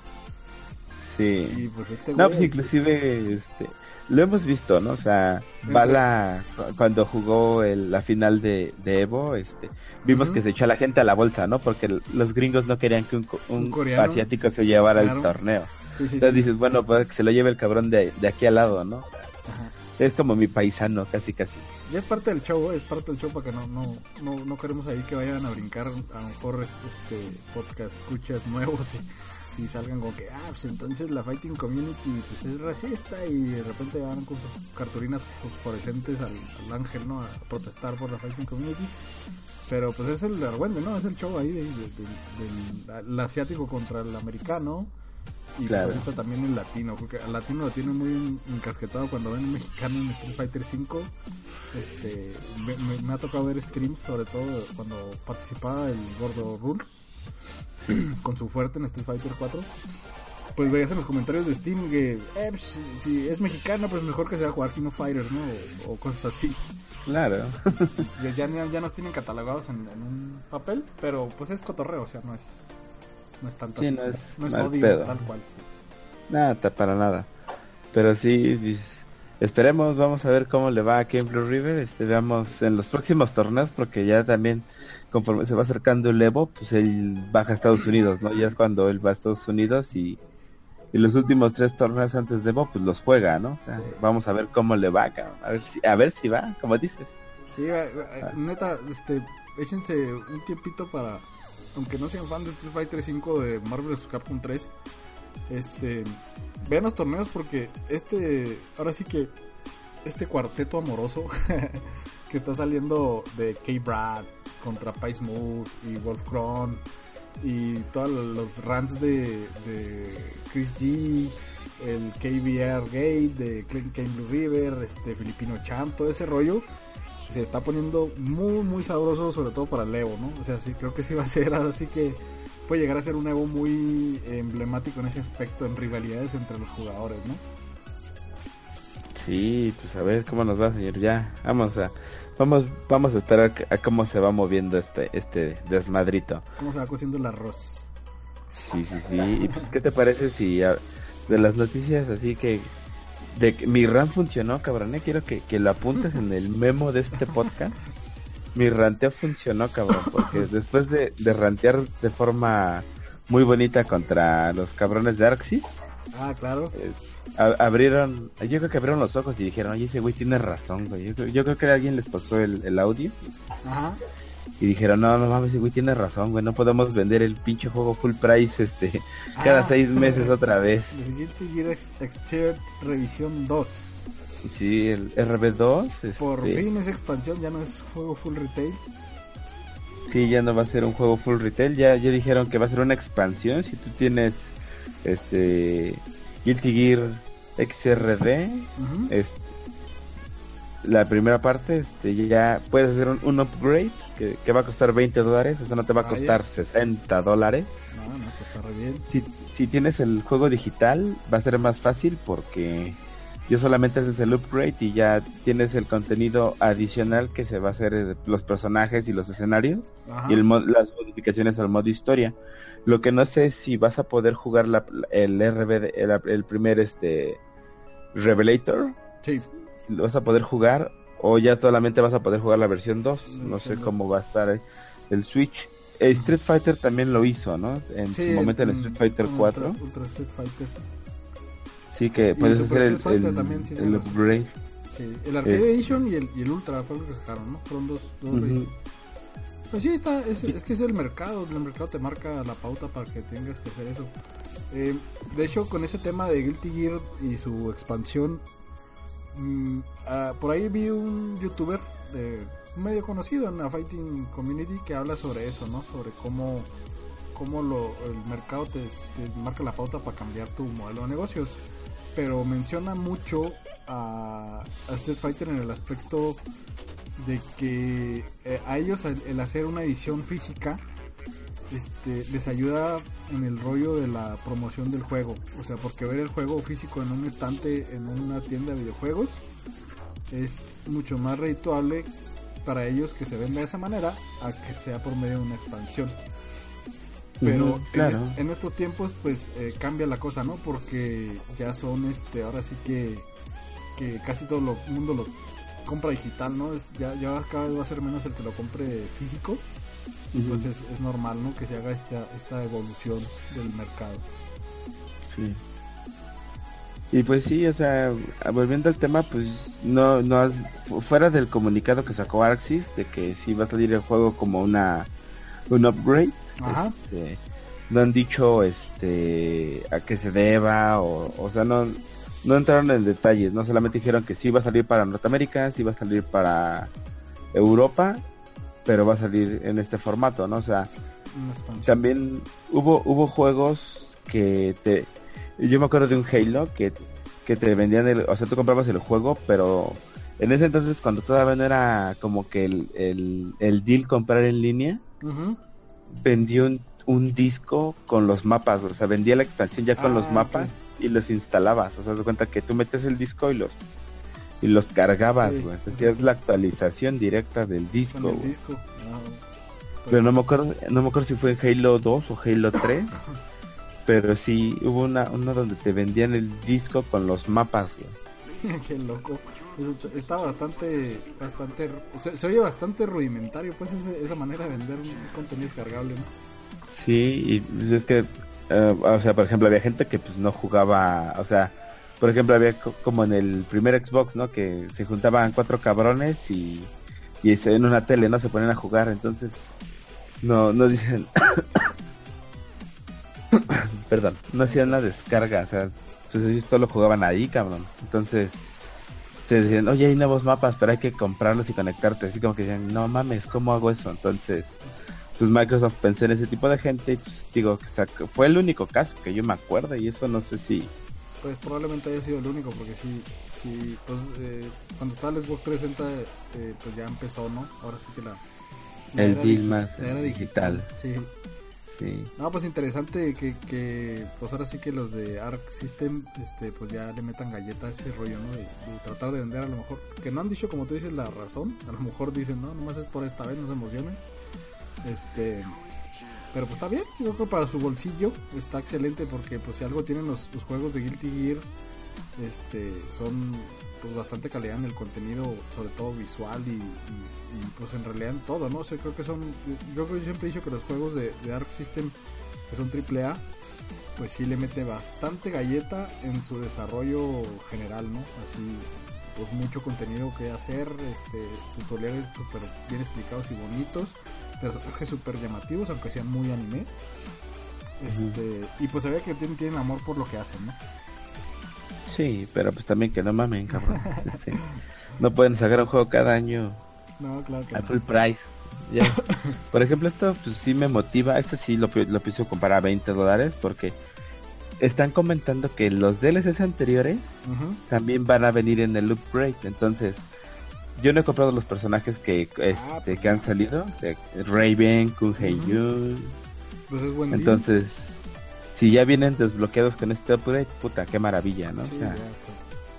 Sí. Pues este no, pues inclusive este, lo hemos visto, ¿no? O sea, Bala cuando jugó la final de, Evo, este, vimos que se echó a la gente a la bolsa, ¿no? Porque los gringos no querían que un, asiático se llevara el torneo. Entonces dices, bueno, pues que se lo lleve el cabrón de, aquí al lado, ¿no? Es como mi paisano, casi casi. Ya es parte del show, es parte del show para que no, no, no, no queremos ahí que vayan a brincar a lo mejor este podcast, escuchas nuevos y salgan con que, ah, pues entonces la fighting community pues es racista y de repente van con sus cartulinas fosforescentes al, ángel, ¿no? A protestar por la fighting community. Pero pues es el argüende, ¿no? Es el show ahí del, asiático contra el americano. Y claro. pues también el latino, porque el latino lo tiene muy encasquetado cuando ven un mexicano en Street Fighter 5. Este, me, ha tocado ver streams, sobre todo cuando participaba el gordo Rules con su fuerte en Street Fighter 4, pues veías en los comentarios de Steam que eh, pues, si, es mexicano, pues mejor que sea jugar King of Fighters, ¿no? O, cosas así. Claro. ya, ya, nos tienen catalogados en, un papel, pero pues es cotorreo, o sea, no es, no es tanto No es, no es odio tal cual. Nada, para nada. Pero sí, esperemos, vamos a ver cómo le va a Ken Blue River. Este, veamos en los próximos torneos, porque ya también conforme se va acercando el Evo, pues él baja a Estados Unidos, ¿no? Ya es cuando él va a Estados Unidos y, y los últimos tres torneos antes de Evo, pues los juega, ¿no? O sea, vamos a ver cómo le va, A ver si, a ver si va, como dices. Sí, eh, eh, ah. neta, este, échense un tiempito para, aunque no sean fan de Street Fighter 5 de Marvel vs. Capcom 3, este, vean los torneos porque este, ahora sí que este cuarteto amoroso que está saliendo de K-Brad contra Pice Move y Wolf y todos los rants de, Chris G el KBR Gate, de Kane Blue River, este Filipino Champ, todo ese rollo se está poniendo muy muy sabroso sobre todo para el Evo, ¿no? O sea, sí creo que sí va a ser así que puede llegar a ser un Evo muy emblemático en ese aspecto en rivalidades entre los jugadores, ¿no? Sí, pues a ver cómo nos va, señor. Ya, vamos a vamos vamos a esperar a, cómo se va moviendo este este desmadrito. Cómo se va cociendo el arroz. Sí, sí, sí. Y pues qué te parece si de las noticias así que de que mi RAM funcionó, cabrón, eh, quiero que, que lo apuntes en el memo de este podcast. Mi ranteo funcionó, cabrón, porque después de, de rantear de forma muy bonita contra los cabrones de Arxis. Ah, claro. Eh, abrieron, yo creo que abrieron los ojos y dijeron, oye, ese güey tiene razón, güey. Yo, creo que a alguien les pasó el, el audio. Ajá. Y dijeron, no, no mames, güey tiene razón, güey, no podemos vender el pinche juego full price este cada ah. seis meses otra vez. El Revisión 2. Sí, el RB2. Este... Por fin esa expansión ya no es juego full retail. Sí, ya no va a ser un juego full retail, ya, ya dijeron que va a ser una expansión si tú tienes este Guilty Gear XRD, este, la primera parte, este, ya puedes hacer un, upgrade que, va a costar 20 dólares, o sea, no te va a costar 60 dólares. No, no, pues bien. Si, si tienes el juego digital, va a ser más fácil porque yo solamente haces el upgrade y ya tienes el contenido adicional que se va a hacer eh, los personajes y los escenarios y el las modificaciones al modo historia. Lo que no sé es si vas a poder jugar la, el RB, el, el primer este Revelator. Sí lo vas a poder jugar o ya solamente vas a poder jugar la versión 2. No sé cómo va a estar el Switch. Street Fighter también lo hizo, ¿no? En su momento en Street Fighter 4. Ultra, Street Fighter. Sí, que puedes hacer el, el, upgrade. el Arcade Edition y el, y el Ultra fue lo que sacaron, ¿no? Fueron dos, dos Pues sí, está, es, es, que es el mercado, el mercado te marca la pauta para que tengas que hacer eso. Eh, de hecho, con ese tema de Guilty Gear y su expansión, Mm, ah, por ahí vi un youtuber de medio conocido en la fighting community que habla sobre eso, ¿no? Sobre cómo, cómo lo, el mercado te, marca la pauta para cambiar tu modelo de negocios. Pero menciona mucho a, Street Fighter en el aspecto de que eh, a ellos el hacer una edición física este, les ayuda en el rollo de la promoción del juego. O sea, porque ver el juego físico en un estante en una tienda de videojuegos es mucho más redituable para ellos que se venda de esa manera a que sea por medio de una expansión. Pero en, estos tiempos pues eh, cambia la cosa, ¿no? Porque ya son este, ahora sí que, que casi todo el mundo lo compra digital, ¿no? Es, ya, ya cada vez va a ser menos el que lo compre físico. Entonces es normal, ¿no? Que se haga esta, esta evolución del mercado. Sí. Y pues sí, o sea, volviendo al tema, pues no, no, fuera del comunicado que sacó Arxis de que sí va a salir el juego como una, un upgrade, este, no han dicho, este, a qué se deba, o, o sea, no, no entraron en detalles, no solamente dijeron que sí va a salir para Norteamérica, sí va a salir para Europa pero va a salir en este formato, ¿no? O sea, también hubo hubo juegos que te yo me acuerdo de un Halo que, que te vendían el, o sea, tú comprabas el juego, pero en ese entonces cuando todavía no era como que el, el, deal comprar en línea, vendió un, un, disco con los mapas, o sea, vendía la expansión ya con los ah, mapas y los instalabas, o sea, te cuenta que tú metes el disco y los y los cargabas, güey. Hacías la actualización directa del disco, pero no me acuerdo, no me acuerdo si fue en Halo 2 o Halo 3. pero sí hubo una, una donde te vendían el disco con los mapas, güey. Qué loco. Está bastante, bastante, se, oye bastante rudimentario, pues, esa manera de vender un contenido descargable, ¿no? Sí, y es que, eh, o sea, por ejemplo, había gente que pues no jugaba, o sea, por ejemplo, había como en el primer Xbox, ¿no? Que se juntaban cuatro cabrones y, y en una tele, ¿no? Se ponían a jugar, entonces no, no dicen... Perdón, no hacían la descarga, o sea, pues ellos todo lo jugaban ahí, cabrón. Entonces, se decían, oye, hay nuevos mapas, pero hay que comprarlos y conectarte. Así como que decían, no mames, ¿cómo hago eso? Entonces, pues Microsoft pensó en ese tipo de gente y pues digo, fue el único caso que yo me acuerdo y eso no sé si pues probablemente haya sido el único, porque sí, sí, pues eh, cuando estaba el Xbox 360, eh, pues ya empezó, ¿no? Ahora sí que la... el deal más era digital. Sí. Sí. No, pues interesante que, que, pues ahora sí que los de Arc System, este, pues ya le metan galleta a ese rollo, ¿no? De, tratar de vender a lo mejor, que no han dicho como tú dices la razón, a lo mejor dicen, no, nomás es por esta vez, no se emocionen. Este, pero pues está bien, yo creo que para su bolsillo está excelente porque pues si algo tienen los, juegos de Guilty Gear, este, son pues bastante calidad en el contenido, sobre todo visual y, pues en realidad en todo, ¿no? O creo que son, yo creo que siempre he dicho que los juegos de, Arc System que son AAA, pues sí le mete bastante galleta en su desarrollo general, ¿no? Así, pues mucho contenido que hacer, este, tutoriales súper bien explicados y bonitos personajes súper llamativos, aunque sean muy anime. Este, Y pues se ve que tienen, amor por lo que hacen, ¿no? Sí, pero pues también que no mamen, cabrón. No pueden sacar un juego cada año no, claro que a full price. Por ejemplo, esto pues sí me motiva. Esto sí lo, lo pienso comprar a 20 dólares porque están comentando que los DLCs anteriores también van a venir en el upgrade. Entonces, yo no he comprado los personajes que, este, ah, pues que han salido. Raven, Kun Hei Pues es buen Entonces, si ya vienen desbloqueados con este upgrade, puta, qué maravilla, ¿no? Sí, o sea,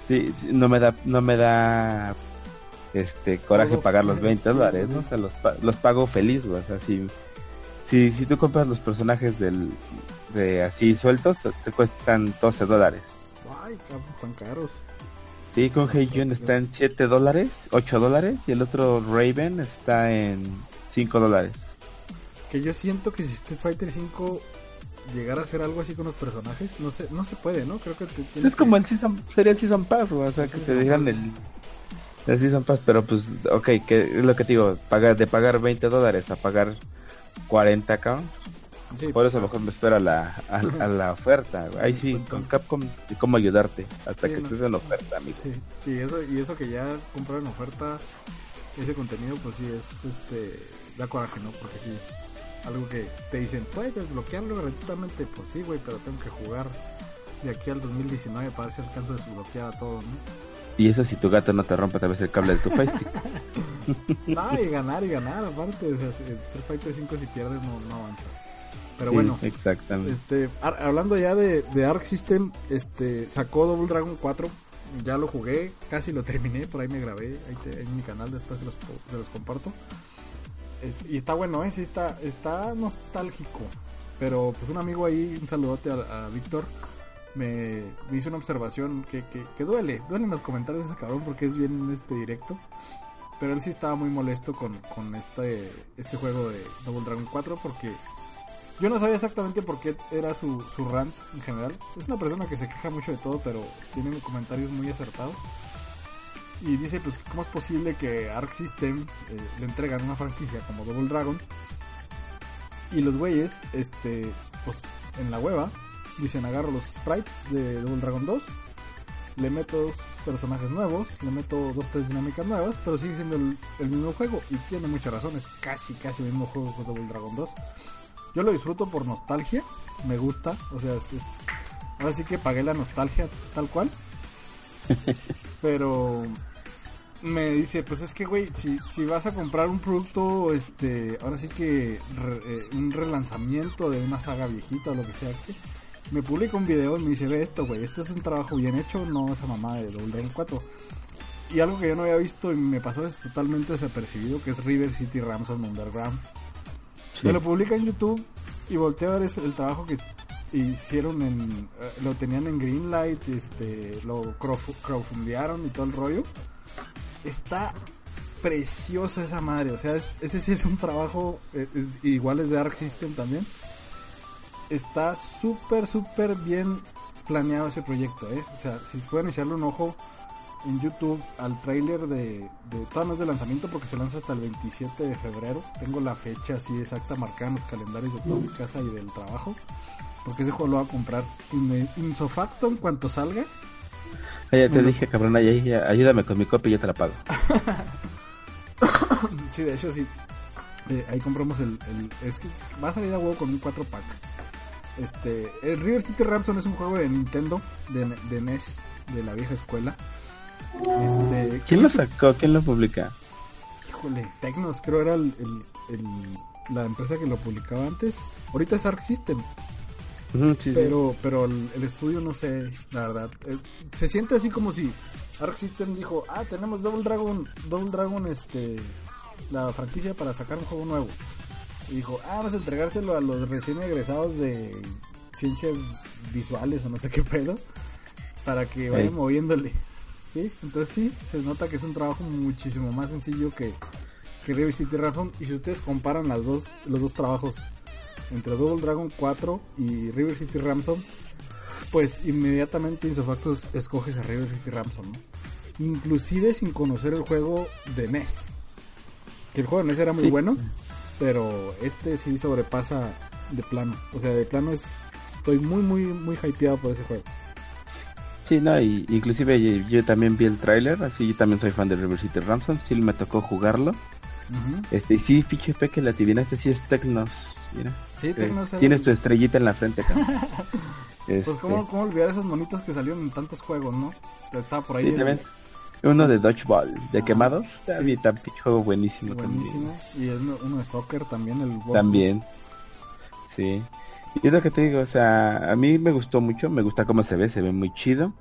sí, no me da, no me da este coraje pagar los 20 dólares, ¿no? O sea, los, los pago feliz, güey. O sea, si, si, si tú compras los personajes del, de así sueltos, te cuestan 12 dólares. Ay, tan caros. Sí, con Heijun está en 7 dólares, 8 dólares, y el otro Raven está en 5 dólares. Que yo siento que si Street Fighter 5 llegara a hacer algo así con los personajes, no se, no se puede, ¿no? Creo que Es como el season, sería el Season Pass, o sea, que se digan el, el Season Pass, pero pues, ok, que es lo que te digo, pagar, de pagar 20 dólares a pagar 40 acá, por eso mejor me espero a la, a, la oferta. Ahí sí, con Capcom, cómo ayudarte hasta que estés en oferta, amigo. Sí, y eso, y eso que ya compraron en oferta, ese contenido, pues sí, es, este, da coraje, ¿no? Porque sí es algo que te dicen, puedes desbloquearlo gratuitamente, pues sí, güey, pero tengo que jugar de aquí al 2019 para ver si alcanzo a desbloquear a todo, ¿no? Y eso si tu gato no te rompe tal vez el cable de tu Face no, y ganar y ganar, aparte, o sea, Street Fighter 5 si pierdes no, no avanzas. Pero bueno, exactamente. Este, hablando ya de, de, Arc System, este, sacó Double Dragon 4. Ya lo jugué, casi lo terminé, por ahí me grabé, ahí en mi canal después se los, los comparto. Este, y está bueno, ¿eh? Sí está, está nostálgico. Pero pues un amigo ahí, un saludote a, Víctor, me, hizo una observación que, que, que, duele, duele en los comentarios de ese cabrón porque es bien este directo. Pero él sí estaba muy molesto con, con este, este juego de Double Dragon 4 porque yo no sabía exactamente por qué era su, su rant en general. Es una persona que se queja mucho de todo, pero tiene comentarios muy acertados. Y dice, pues, ¿cómo es posible que Arc System eh, le entregan una franquicia como Double Dragon? Y los güeyes, este, pues, en la hueva, dicen, agarro los sprites de Double Dragon 2, le meto dos personajes nuevos, le meto dos, tres dinámicas nuevas, pero sigue siendo el, el mismo juego. Y tiene muchas razones, casi, casi el mismo juego que Double Dragon 2. Yo lo disfruto por nostalgia, me gusta, o sea, es, ahora sí que pagué la nostalgia tal cual. Pero me dice, pues es que güey, si, si vas a comprar un producto, este, ahora sí que eh, un relanzamiento de una saga viejita o lo que sea, que me publica un video y me dice, ve esto, güey, esto es un trabajo bien hecho, no esa mamá de Double Dragon 4. Y algo que yo no había visto y me pasó es totalmente desapercibido, que es River City Ransom Underground. Me lo publica en YouTube y volteo a ver el trabajo que hicieron en eh, lo tenían en Greenlight, este lo crowdfundearon y todo el rollo. Está preciosa esa madre, o sea, ese sí es un trabajo eh, igual es de Arc System también. Está súper súper bien planeado ese proyecto, eh. O sea, si pueden echarle un ojo en YouTube al trailer de, de es de lanzamiento porque se lanza hasta el 27 de febrero. Tengo la fecha así exacta marcada en los calendarios de toda mi casa y del trabajo. Porque ese juego lo voy a comprar insofacto en cuanto salga. Ah, ya te dije, cabrón, ayúdame con mi copia y yo te la pago. sí, de hecho sí. Eh, ahí compramos el, Es que va a salir a huevo con un 4 pack. Este, el River City Ransom es un juego de Nintendo, de, de NES, de la vieja escuela. Este, ¿Quién lo sacó? ¿Quién lo publica? Híjole, Tecnos, creo era el, la empresa que lo publicaba antes. Ahorita es Arc System. pero pero el, estudio no sé, la verdad. Eh, se siente así como si Arc System dijo, ah, tenemos Double Dragon, Double Dragon, este, la franquicia para sacar un juego nuevo. Y dijo, ah, vamos a entregárselo a los recién egresados de ciencias visuales o no sé qué pedo, para que vayan moviéndole. ¿Sí? Entonces sí, se nota que es un trabajo muchísimo más sencillo que, que River City Ransom. Y si ustedes comparan las dos, los dos trabajos entre Double Dragon 4 y River City Ransom, pues inmediatamente Insofactos escoges a River City Ransom, Inclusive sin conocer el juego de NES. Que el juego de NES era muy bueno, pero este sí sobrepasa de plano. O sea, de plano es estoy muy muy muy hypeado por ese juego. Sí, no, y inclusive yo, también vi el tráiler, así yo también soy fan de River City Ransom, sí me tocó jugarlo. Este, y sí, pinche fe que la adivinaste, sí es Tecnos, mira. Sí, Tecnos. Tienes tu estrellita en la frente acá. Pues ¿cómo, cómo olvidar esos monitos que salieron en tantos juegos, ¿no? Estaba por ahí. Uno de dodgeball, de quemados. Sí, también juego buenísimo. Buenísimo. Y uno de soccer también, el También. Sí. Y es lo que te digo, o sea, a mí me gustó mucho, me gusta cómo se ve, se ve muy chido.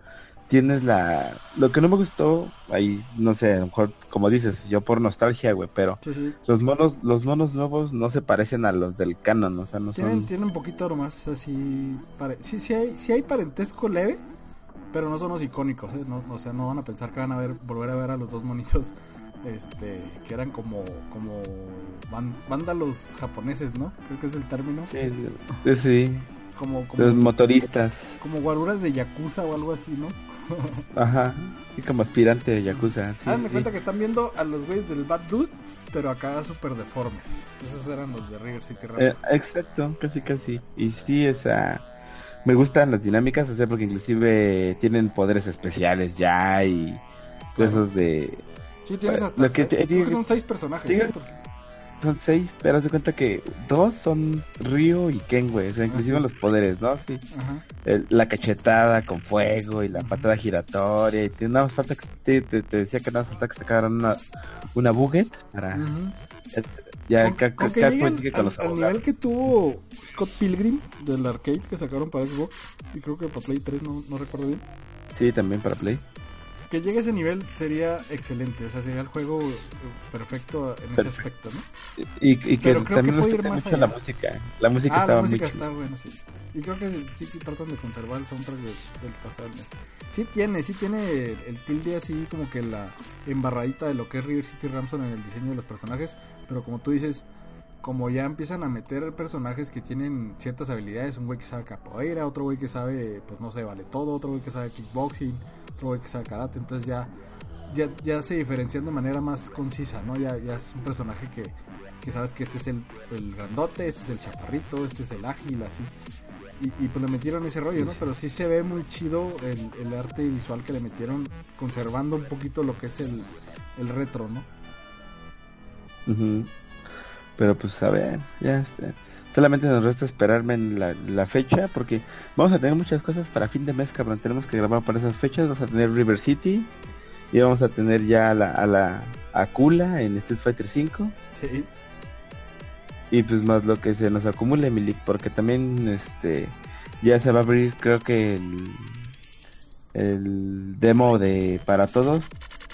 Tienes la... Lo que no me gustó, ahí, no sé, a lo mejor, como dices, yo por nostalgia, güey, pero los monos los monos nuevos no se parecen a los del canon, o sea, no tienen, Tienen un poquito más así... Sí, sí, hay, sí hay parentesco leve, pero no son los icónicos, ¿eh? no, o sea, no van a pensar que van a ver, volver a ver a los dos monitos este que eran como como vándalos japoneses, ¿no? Creo que es el término. Sí, sí. Como, los motoristas. Como guaruras de yakuza o algo así, ¿no? Ajá. Y como aspirante de yakuza. Sí, ah, me cuenta que están viendo a los güeyes del Bad Dudes, pero acá súper deforme. Esos eran los de River City eh, exacto, casi casi. Y sí, esa me gustan las dinámicas, o sea, porque inclusive tienen poderes especiales ya y cosas de... Sí, tienes hasta lo que son seis personajes. Son seis, pero haz de cuenta que dos son Ryo y Ken, güey, o sea, inclusive los poderes, ¿no? Sí. la cachetada con fuego y la patada giratoria y nada más falta que te, decía que nada más falta que sacaran una, una buget para... Ya, con, con que al, nivel que tuvo Scott Pilgrim del arcade que sacaron para Xbox y creo que para Play 3, no, no recuerdo bien. Sí, también para Play. Que llegue a ese nivel sería excelente, o sea, sería el juego eh, perfecto en ese aspecto, ¿no? Y, y que también que ir más allá. la música. La música ah, estaba la música está buena, sí. Y creo que sí, sí tratan de conservar el soundtrack del, del pasado. Sí tiene, sí tiene el, tilde así como que la embarradita de lo que es River City Ramson en el diseño de los personajes, pero como tú dices, como ya empiezan a meter personajes que tienen ciertas habilidades, un güey que sabe capoeira, otro güey que sabe, pues no sé, vale todo, otro güey que sabe kickboxing, otro güey que sabe karate, entonces ya, ya, ya se diferencian de manera más concisa, ¿no? Ya, ya es un personaje que, que sabes que este es el, el grandote, este es el chaparrito, este es el ágil, así. Y, y, pues le metieron ese rollo, ¿no? Pero sí se ve muy chido el, el arte visual que le metieron, conservando un poquito lo que es el, el retro, ¿no? Pero pues a ver, ya este, solamente nos resta esperarme en la, la, fecha porque vamos a tener muchas cosas para fin de mes, cabrón. Tenemos que grabar para esas fechas. Vamos a tener River City y vamos a tener ya a la, a la Akula en Street Fighter 5. Sí. Y pues más lo que se nos acumule, Milik, porque también este ya se va a abrir creo que el, el demo de para todos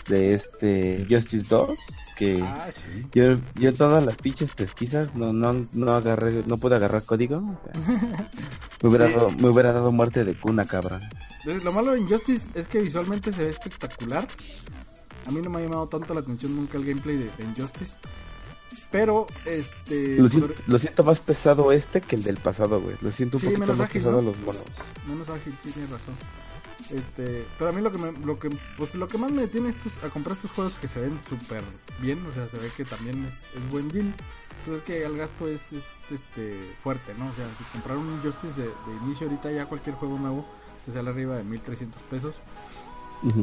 de este Justice 2 que ah, yo, yo todas las pinches pesquisas no, no, no agarré, no pude agarrar código. me, hubiera dado, me hubiera dado muerte de cuna, cabrón. Lo malo de Injustice es que visualmente se ve espectacular. A mí no me ha llamado tanto la atención nunca el gameplay de, Injustice. Pero, este... Lo siento, más pesado este que el del pasado, güey. Lo siento un poquito más pesado los monos. Menos ágil, sí, tienes razón. Este, pero a mí lo que me, lo que, pues lo que más me detiene estos, a comprar estos juegos que se ven súper bien, o sea, se ve que también es, es buen deal. Pues es que el gasto es, es, este fuerte, ¿no? O sea, si comprar un Injustice de, de inicio ahorita ya cualquier juego nuevo te sale arriba de 1300 pesos.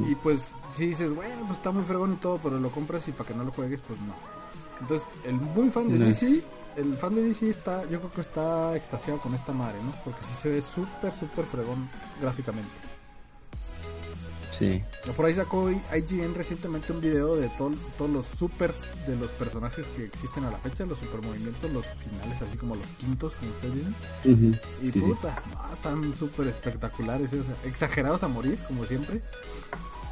Y pues si dices, bueno, pues está muy fregón y todo, pero lo compras y para que no lo juegues, pues no. Entonces, el muy fan de DC, el fan de DC está, yo creo que está extasiado con esta madre, ¿no? Porque sí se ve súper, súper fregón gráficamente. Sí. Por ahí sacó IGN recientemente un video de todos los supers de los personajes que existen a la fecha, los super movimientos, los finales, así como los quintos, como ustedes dicen. Y puta, están súper espectaculares, exagerados a morir, como siempre.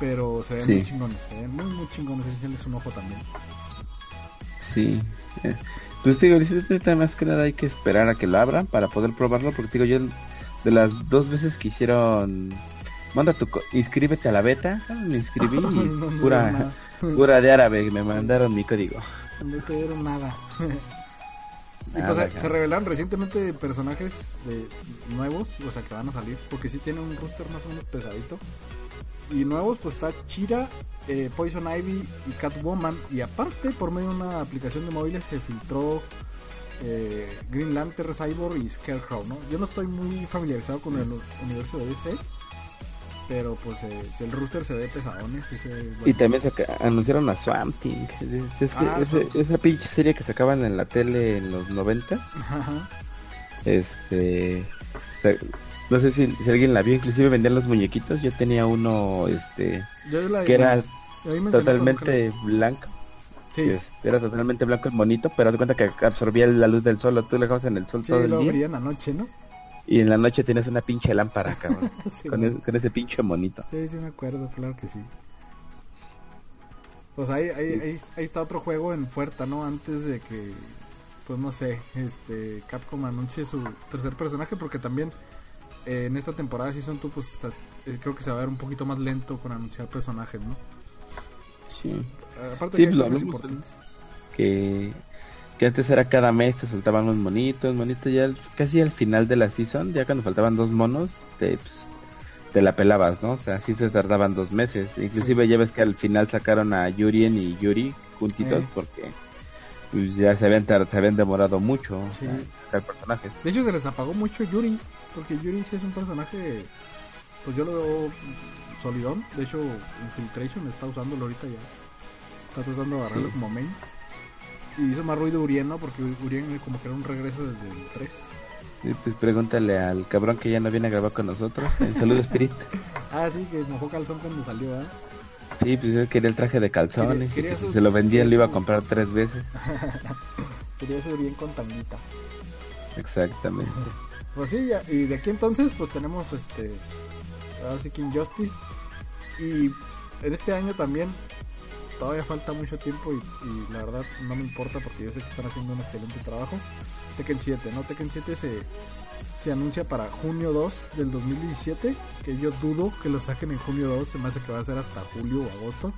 Pero se ven muy chingones, se ven muy, muy chingones. Echenles un ojo también. Sí. Eh, pues digo, este más que nada hay que esperar a que lo abran para poder probarlo, porque digo, yo de las dos veces que hicieron manda tu inscríbete a la beta. Me inscribí y pura pura de árabe me mandaron mi código. No te dieron nada. Y pues se revelaron recientemente personajes de nuevos o sea que van a salir porque sí tiene un roster más o menos pesadito. Y nuevos pues está Chira eh, Poison Ivy y Catwoman. Y aparte por medio de una aplicación de móviles se filtró eh, Green Lantern, Cyborg y Scarecrow, ¿no? Yo no estoy muy familiarizado con el universo de DC, pero pues eh, si el rooster se ve pesadones. Y también se anunciaron a Swamp Thing. Ah, esa pinche serie que sacaban en la tele en los 90. Este. no sé si, alguien la vio, inclusive vendían los muñequitos. Yo tenía uno este que era totalmente blanco. Sí. Este, era totalmente blanco y bonito, pero haz cuenta que absorbía la luz del sol. Tú le dejabas en el sol todo el día. en la noche, ¿no? Y en la noche tienes una pinche lámpara, cabrón. con, ese pinche monito. Sí, sí me acuerdo, claro que sí. Pues ahí, ahí, ahí, está otro juego en puerta, ¿no? Antes de que, pues no sé, este Capcom anuncie su tercer personaje, porque también eh, en esta temporada Season 2, pues eh, creo que se va a ver un poquito más lento con anunciar personajes, ¿no? Sí. Aparte sí, lo Que que antes era cada mes te soltaban unos monitos, monitos ya casi al final de la season, ya cuando faltaban dos monos, te, pues, te la pelabas, ¿no? O sea, así te tardaban dos meses. Inclusive ya ves que al final sacaron a Yurien y Yuri juntitos porque pues, ya se habían, se habían demorado mucho sacar personajes. De hecho se les apagó mucho Yuri, porque Yuri sí es un personaje, pues yo lo veo solidón. De hecho, Infiltration está usándolo ahorita ya. Está tratando de agarrarlo como main. Y hizo más ruido Urien, ¿no? Porque Urien como que era un regreso desde el 3. Sí, pues pregúntale al cabrón que ya no viene a grabar con nosotros. El saludo Spirit. ah, sí, que mojó calzón cuando salió, ¿eh? Sí, pues él quería el traje de calzones. Quería, si se lo vendía, lo iba a comprar tres veces. quería ese Urien con tanguita. Exactamente. pues sí, y de aquí entonces, pues tenemos este. Ahora sí que Injustice. Y en este año también todavía falta mucho tiempo y, la verdad no me importa porque yo sé que están haciendo un excelente trabajo. Tekken 7, ¿no? Tekken 7 se, se anuncia para junio 2 del 2017, que yo dudo que lo saquen en junio 2, se me hace que va a ser hasta julio o agosto.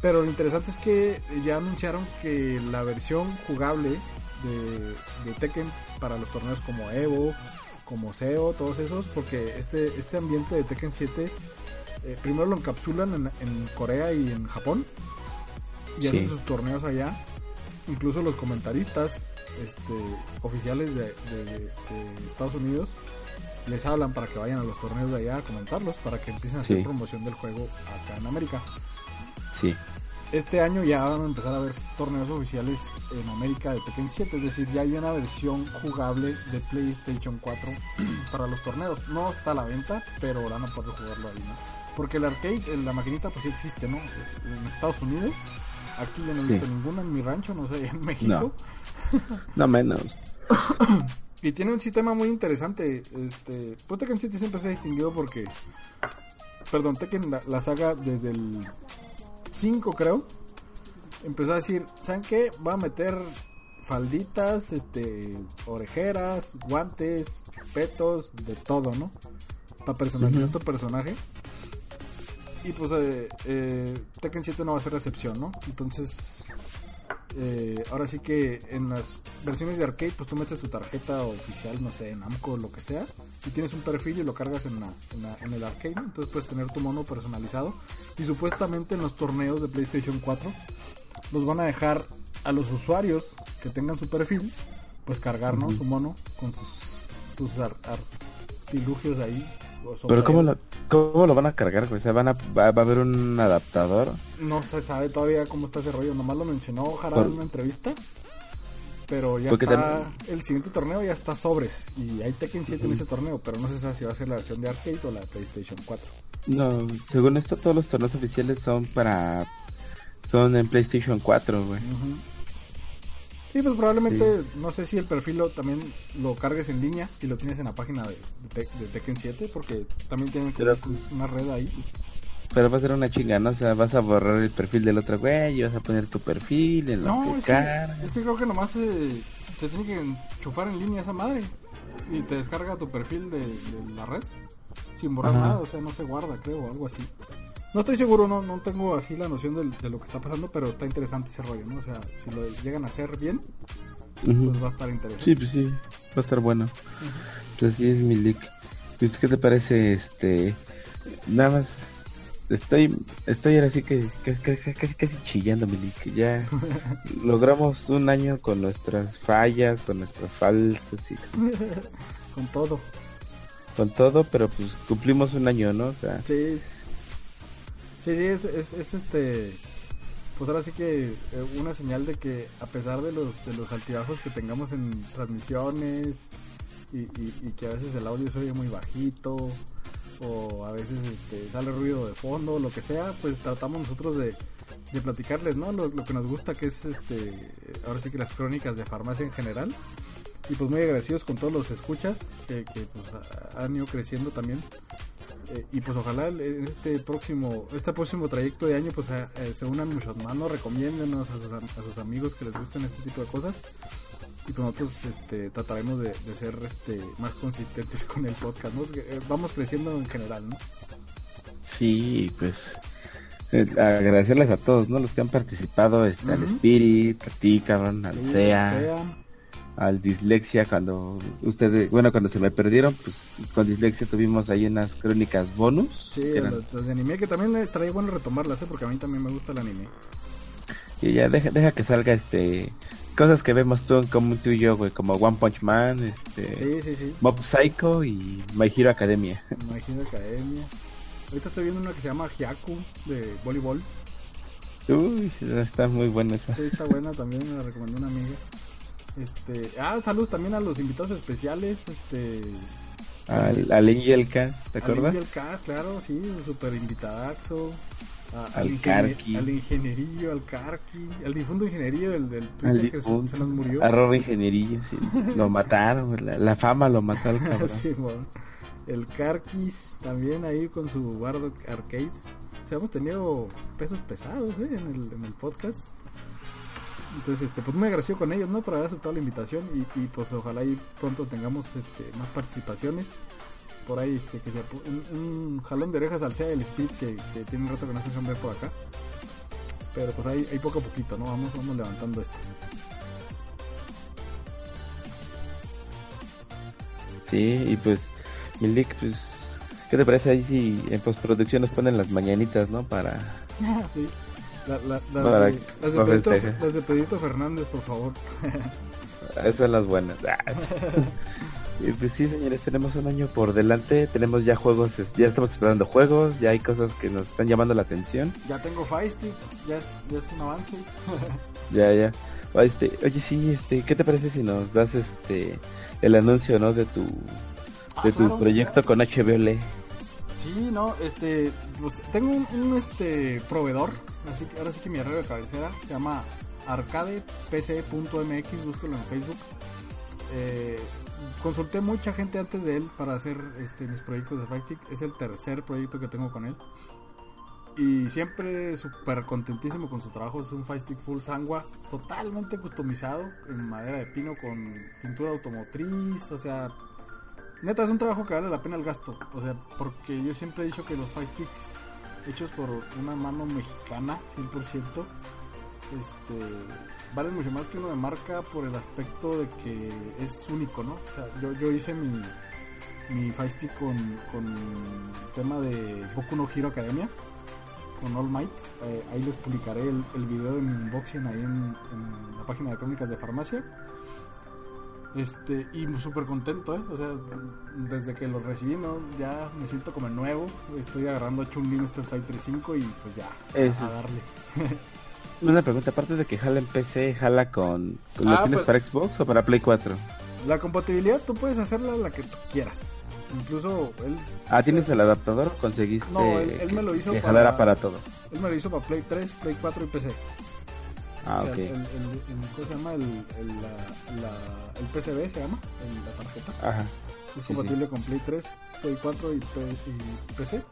Pero lo interesante es que ya anunciaron que la versión jugable de, de Tekken para los torneos como Evo, como SEO, todos esos, porque este, este ambiente de Tekken 7 eh, primero lo encapsulan en, Corea y en Japón y hacen sus torneos allá. Incluso los comentaristas este, oficiales de, Estados Unidos les hablan para que vayan a los torneos de allá a comentarlos, para que empiecen a hacer promoción del juego acá en América. Sí. Este año ya van a empezar a haber torneos oficiales en América de Tekken 7, es decir, ya hay una versión jugable de PlayStation 4 para los torneos. No está a la venta, pero van a poder jugarlo ahí, ¿no? Porque el arcade, la maquinita, pues sí existe, ¿no? En Estados Unidos. Aquí yo no he visto ninguna en mi rancho, no sé, en México. No, menos. y tiene un sistema muy interesante. Este, pues Tekken 7 siempre se ha distinguido porque. Perdón, Tekken la, la saga desde el 5, creo. Empezó a decir: ¿Saben qué? Va a meter falditas, este, orejeras, guantes, petos, de todo, ¿no? Para personalizar tu personaje. Y pues eh, eh, Tekken 7 no va a ser recepción, ¿no? Entonces, eh, ahora sí que en las versiones de arcade, pues tú metes tu tarjeta oficial, no sé, en Amco o lo que sea, y tienes un perfil y lo cargas en, en, el arcade, ¿no? Entonces puedes tener tu mono personalizado. Y supuestamente en los torneos de PlayStation 4 los van a dejar a los usuarios que tengan su perfil, pues cargar, ¿no? Su mono con sus, sus artilugios ahí Pero ¿cómo lo, ¿cómo lo van a cargar? O sea, ¿van a, va, a haber un adaptador? No se sabe todavía cómo está ese rollo. Nomás lo mencionó Jara en una entrevista. Pero ya está, el siguiente torneo ya está sobres. Y hay Tekken 7 en ese torneo, pero no se sabe si va a ser la versión de arcade o la PlayStation 4. No, según esto todos los torneos oficiales son para... Son en PlayStation 4, güey. Sí, pues probablemente, no sé si el perfil lo, también lo cargues en línea y lo tienes en la página de, de, Tekken 7, porque también tienen una red ahí. Pero va a ser una chinga, ¿no? O sea, vas a borrar el perfil del otro güey y vas a poner tu perfil en no, es que, es que creo que nomás se, se, tiene que enchufar en línea esa madre y te descarga tu perfil de, la red sin borrar nada, o sea, no se guarda, creo, o algo así. No estoy seguro, no, no tengo así la noción de, lo que está pasando, pero está interesante ese rollo, ¿no? O sea, si lo llegan a hacer bien, pues va a estar interesante. Sí, pues sí, va a estar bueno. Pues así es mi leak. qué te parece? Este, nada más estoy estoy ahora sí que casi, casi, chillando mi. Ya logramos un año con nuestras fallas, con nuestras faltas y con todo. Con todo, pero pues cumplimos un año, ¿no? O sea, sí. Sí, sí, es, es, este. Pues ahora sí que eh, una señal de que a pesar de los, de los altibajos que tengamos en transmisiones y, y, que a veces el audio se oye muy bajito o a veces este, sale ruido de fondo, lo que sea, pues tratamos nosotros de, de platicarles, ¿no? Lo, que nos gusta que es este, ahora sí que las crónicas de farmacia en general. Y pues muy agradecidos con todos los escuchas que, que pues han ido creciendo también. Eh, y pues ojalá en este próximo este próximo trayecto de año pues eh, se unan muchos ¿no? recomiéndenos a sus, a sus amigos que les gusten este tipo de cosas y pues nosotros este, trataremos de, ser este, más consistentes con el podcast, ¿no? Eh, vamos creciendo en general, ¿no? Sí, pues agradecerles a todos, ¿no? Los que han participado, este, al Spirit, a ti, cabrón, al SEA al dislexia cuando ustedes, bueno, cuando se me perdieron, pues con dislexia tuvimos ahí unas crónicas bonus. Sí, las de anime que también trae bueno retomarlas, ¿eh? porque a mí también me gusta el anime. Y ya deja, deja que salga este cosas que vemos tú como tú y yo, güey, como One Punch Man, este sí, sí, Mob Psycho y My Hero Academia. My Hero Academia. Ahorita estoy viendo una que se llama Hyaku de voleibol. Uy, está muy buena esa. Sí, está buena también, me la recomendó una amiga. Este, ah, saludos también a los invitados especiales, este al, al Angel Cast, ¿te acuerdas? Al Angel Cast, claro, sí, super invitadaxo. al, al Carqui. Al ingenierillo, al Carqui, al difunto ingenierillo del, del Twitter que se, nos murió. Arroba ingenierillo, sí. lo mataron, la, fama lo mató al cabrón. sí. El Carquis también ahí con su Bardo Arcade. O sea, hemos tenido pesos pesados ¿eh? en, el, en el podcast. Entonces, este, pues muy agradecido con ellos, ¿no? Por haber aceptado la invitación y, y pues ojalá y pronto tengamos este, más participaciones. Por ahí, este, que sea un, jalón de orejas al sea del Speed que, que tiene un rato que no se ver por acá. Pero pues ahí, ahí poco a poquito, ¿no? Vamos, vamos levantando esto. Sí, y pues, Milik, pues, ¿qué te parece ahí si en postproducción nos ponen las mañanitas, ¿no? Para... sí. La, la, las, de Pedrito, Fernández, por favor. Esas son las buenas. y pues sí, señores, tenemos un año por delante. Tenemos ya juegos, ya estamos esperando juegos. Ya hay cosas que nos están llamando la atención. Ya tengo Feisty, ya es, ya es un avance. ya, ya. Este, oye, sí, este, ¿qué te parece si nos das este el anuncio, ¿no? De tu, de tu ah, proyecto con HBO Sí, no, este, pues, tengo un, este proveedor, así que ahora sí que mi arreglo de cabecera se llama arcadepc.mx, búsquelo en Facebook. Eh, consulté mucha gente antes de él para hacer este mis proyectos de Fight es el tercer proyecto que tengo con él. Y siempre súper contentísimo con su trabajo. Es un Fight Full Sangua, totalmente customizado en madera de pino con pintura automotriz. O sea, neta, es un trabajo que vale la pena el gasto. O sea, porque yo siempre he dicho que los fight kicks hechos por una mano mexicana, 100%, este, valen mucho más que uno de marca por el aspecto de que es único, ¿no? O sea, yo, yo hice mi, mi fight con, con tema de Boku no Hero Academia, con All Might. Eh, ahí les publicaré el, el video de mi unboxing ahí en la página de crónicas de farmacia Este, y súper contento, ¿eh? O sea, desde que lo recibí, ¿no? Ya me siento como nuevo. Estoy agarrando a Chun-Li en Street Fighter 5 y pues ya, a darle. Una pregunta, aparte de que jala en PC, ¿jala con... ¿Lo ah, tienes pues para Xbox o para Play 4? La compatibilidad tú puedes hacerla la que tú quieras. Incluso él... Ah, ¿tienes el adaptador o conseguiste no, él, me lo hizo que para, para todo? Él me lo hizo para Play 3, Play 4 y PC. Ah, ok. El, ¿Cómo se llama? El, el, la, el PCB se llama, la tarjeta. Ajá. Es compatible con Play 3, Play 4 y, PC.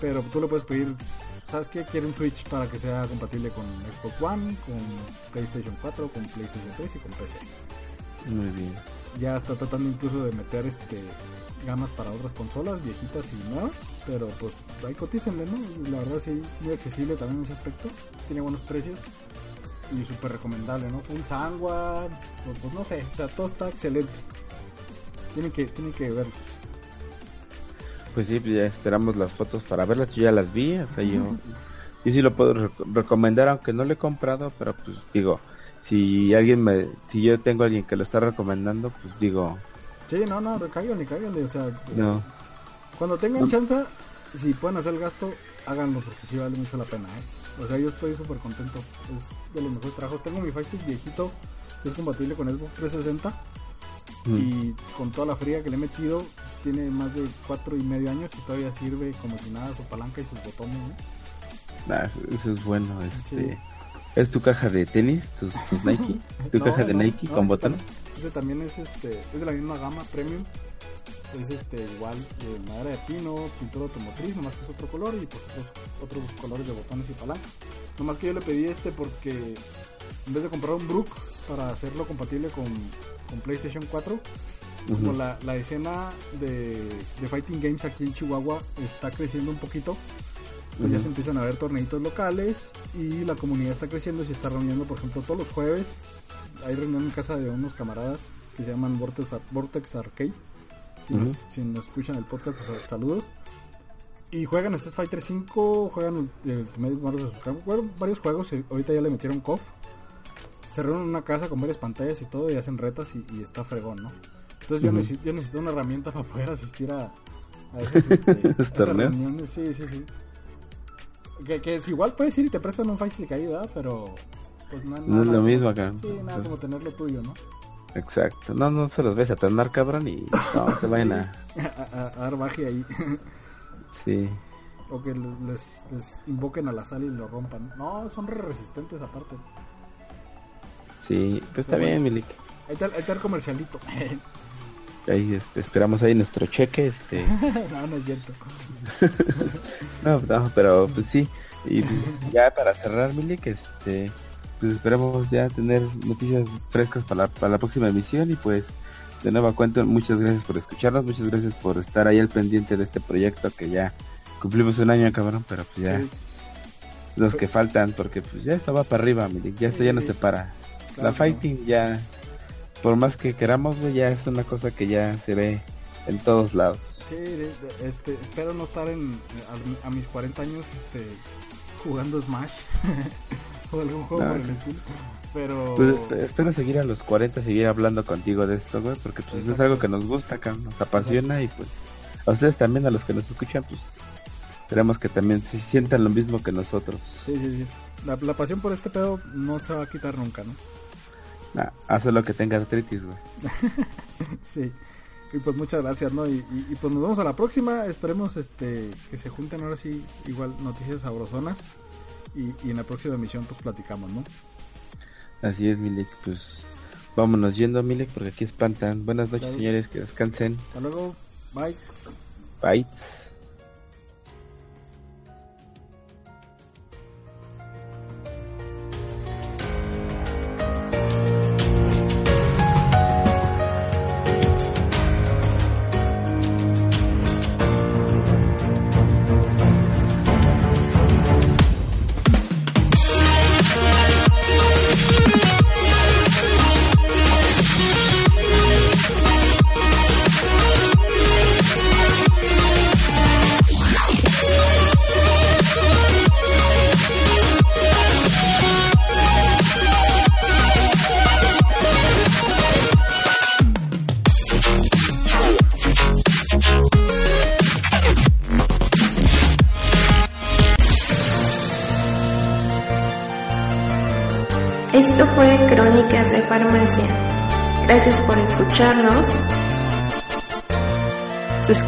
Pero tú lo puedes pedir ¿sabes qué? Quiero un Switch para que sea compatible con Xbox One, con PlayStation 4, con PlayStation 3 y con PC. Muy bien. Ya está tratando incluso de meter este gamas para otras consolas, viejitas y nuevas, pero pues ahí cotícenle, ¿no? La verdad sí, muy accesible también en ese aspecto, tiene buenos precios y súper recomendable, ¿no? Full sangua, pues, pues, no sé, o sea, todo está excelente. Tienen que, tienen que verlos. Pues sí, pues ya esperamos las fotos para verlas, yo ya las vi, o sea, yo, yo sí lo puedo recomendar, aunque no lo he comprado, pero pues digo, si alguien me, si yo tengo a alguien que lo está recomendando, pues digo... Sí, no, no, cáiganle, cáiganle, o sea, no. cuando tengan chance, si pueden hacer el gasto, háganlo, porque sí vale mucho la pena, ¿eh? O sea, yo estoy súper contento, es de los mejores trabajos. Tengo mi Fighting viejito, que es compatible con Xbox 360, mm. y con toda la fría que le he metido, tiene más de cuatro y medio años y todavía sirve como si nada su palanca y sus botones, ¿no? Ah, eso, es bueno, este... ¿Es tu caja de tenis, tus, Nike? ¿Tu caja de Nike con botones? Ese también es este, es de la misma gama premium. Es este igual de madera de pino, pintura automotriz, nomás que es otro color y pues otros, colores de botones y palanca. Nomás que yo le pedí este porque en vez de comprar un Brook para hacerlo compatible con, con PlayStation 4, como la, la, escena de, de Fighting Games aquí en Chihuahua está creciendo un poquito, pues ya se empiezan a ver torneitos locales y la comunidad está creciendo y se está reuniendo, por ejemplo, todos los jueves. Hay reunión en casa de unos camaradas que se llaman Vortex, Vortex Arcade. Si, nos, escuchan el podcast, pues saludos. Y juegan Street Fighter 5, juegan el Ultimate Marvel bueno, varios juegos. Ahorita ya le metieron KOF. Se reúnen en una casa con varias pantallas y todo y hacen retas y, está fregón, ¿no? Entonces yo, necesito, yo necesito una herramienta para poder asistir a, a este, esas reuniones. Sí, sí, sí. Que, que igual puedes ir y te prestan un Fight ahí, ¿verdad? Pero pues no, no es lo mismo acá. Sí, nada como tenerlo tuyo, ¿no? Exacto. No, no se los ves a tornar, cabrón, y no, te vayan a... a, a, dar magia ahí. sí. O que les, les, invoquen a la sal y lo rompan. No, son re resistentes aparte. Sí, pues está bien, Milik. Ahí está, ahí está el comercialito. ahí este, esperamos ahí nuestro cheque este. No no es cierto. No, no pero pues sí. Y pues, ya para cerrar Milik este pues esperamos ya tener noticias frescas para la, para la próxima emisión. Y pues de nueva cuenta muchas gracias por escucharnos muchas gracias por estar ahí al pendiente de este proyecto que ya cumplimos un año cabrón pero pues ya los que faltan porque pues ya esto va para arriba Milik ya esto ya no se para la fighting ya por más que queramos, ya es una cosa que ya se ve en todos lados. Sí, este, espero no estar en, a, mis 40 años este, jugando Smash o algún juego por el estilo. Pero... Pues, espero seguir a los 40, seguir hablando contigo de esto, güey, porque pues es algo que nos gusta, acá, nos apasiona y pues a ustedes también, a los que nos escuchan, pues esperamos que también se sientan lo mismo que nosotros. Sí, sí, sí. La, la pasión por este pedo no se va a quitar nunca, ¿no? Ah, hace lo que tenga artritis, güey. sí. Y pues muchas gracias, ¿no? Y, pues nos vemos a la próxima. Esperemos este que se junten ahora sí igual noticias sabrosonas. Y, y en la próxima emisión pues platicamos, ¿no? Así es, Milik. Pues vámonos yendo, Milik, porque aquí espantan. Buenas noches, señores. Que descansen. Hasta luego. Bye. Bye.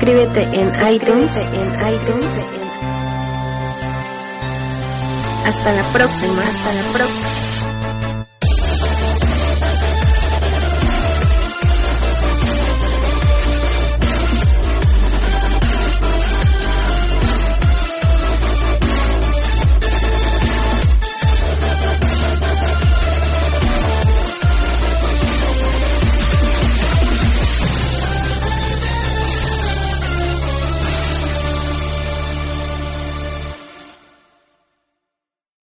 Suscríbete en iTunes. En iTunes. Hasta la próxima. Hasta la próxima.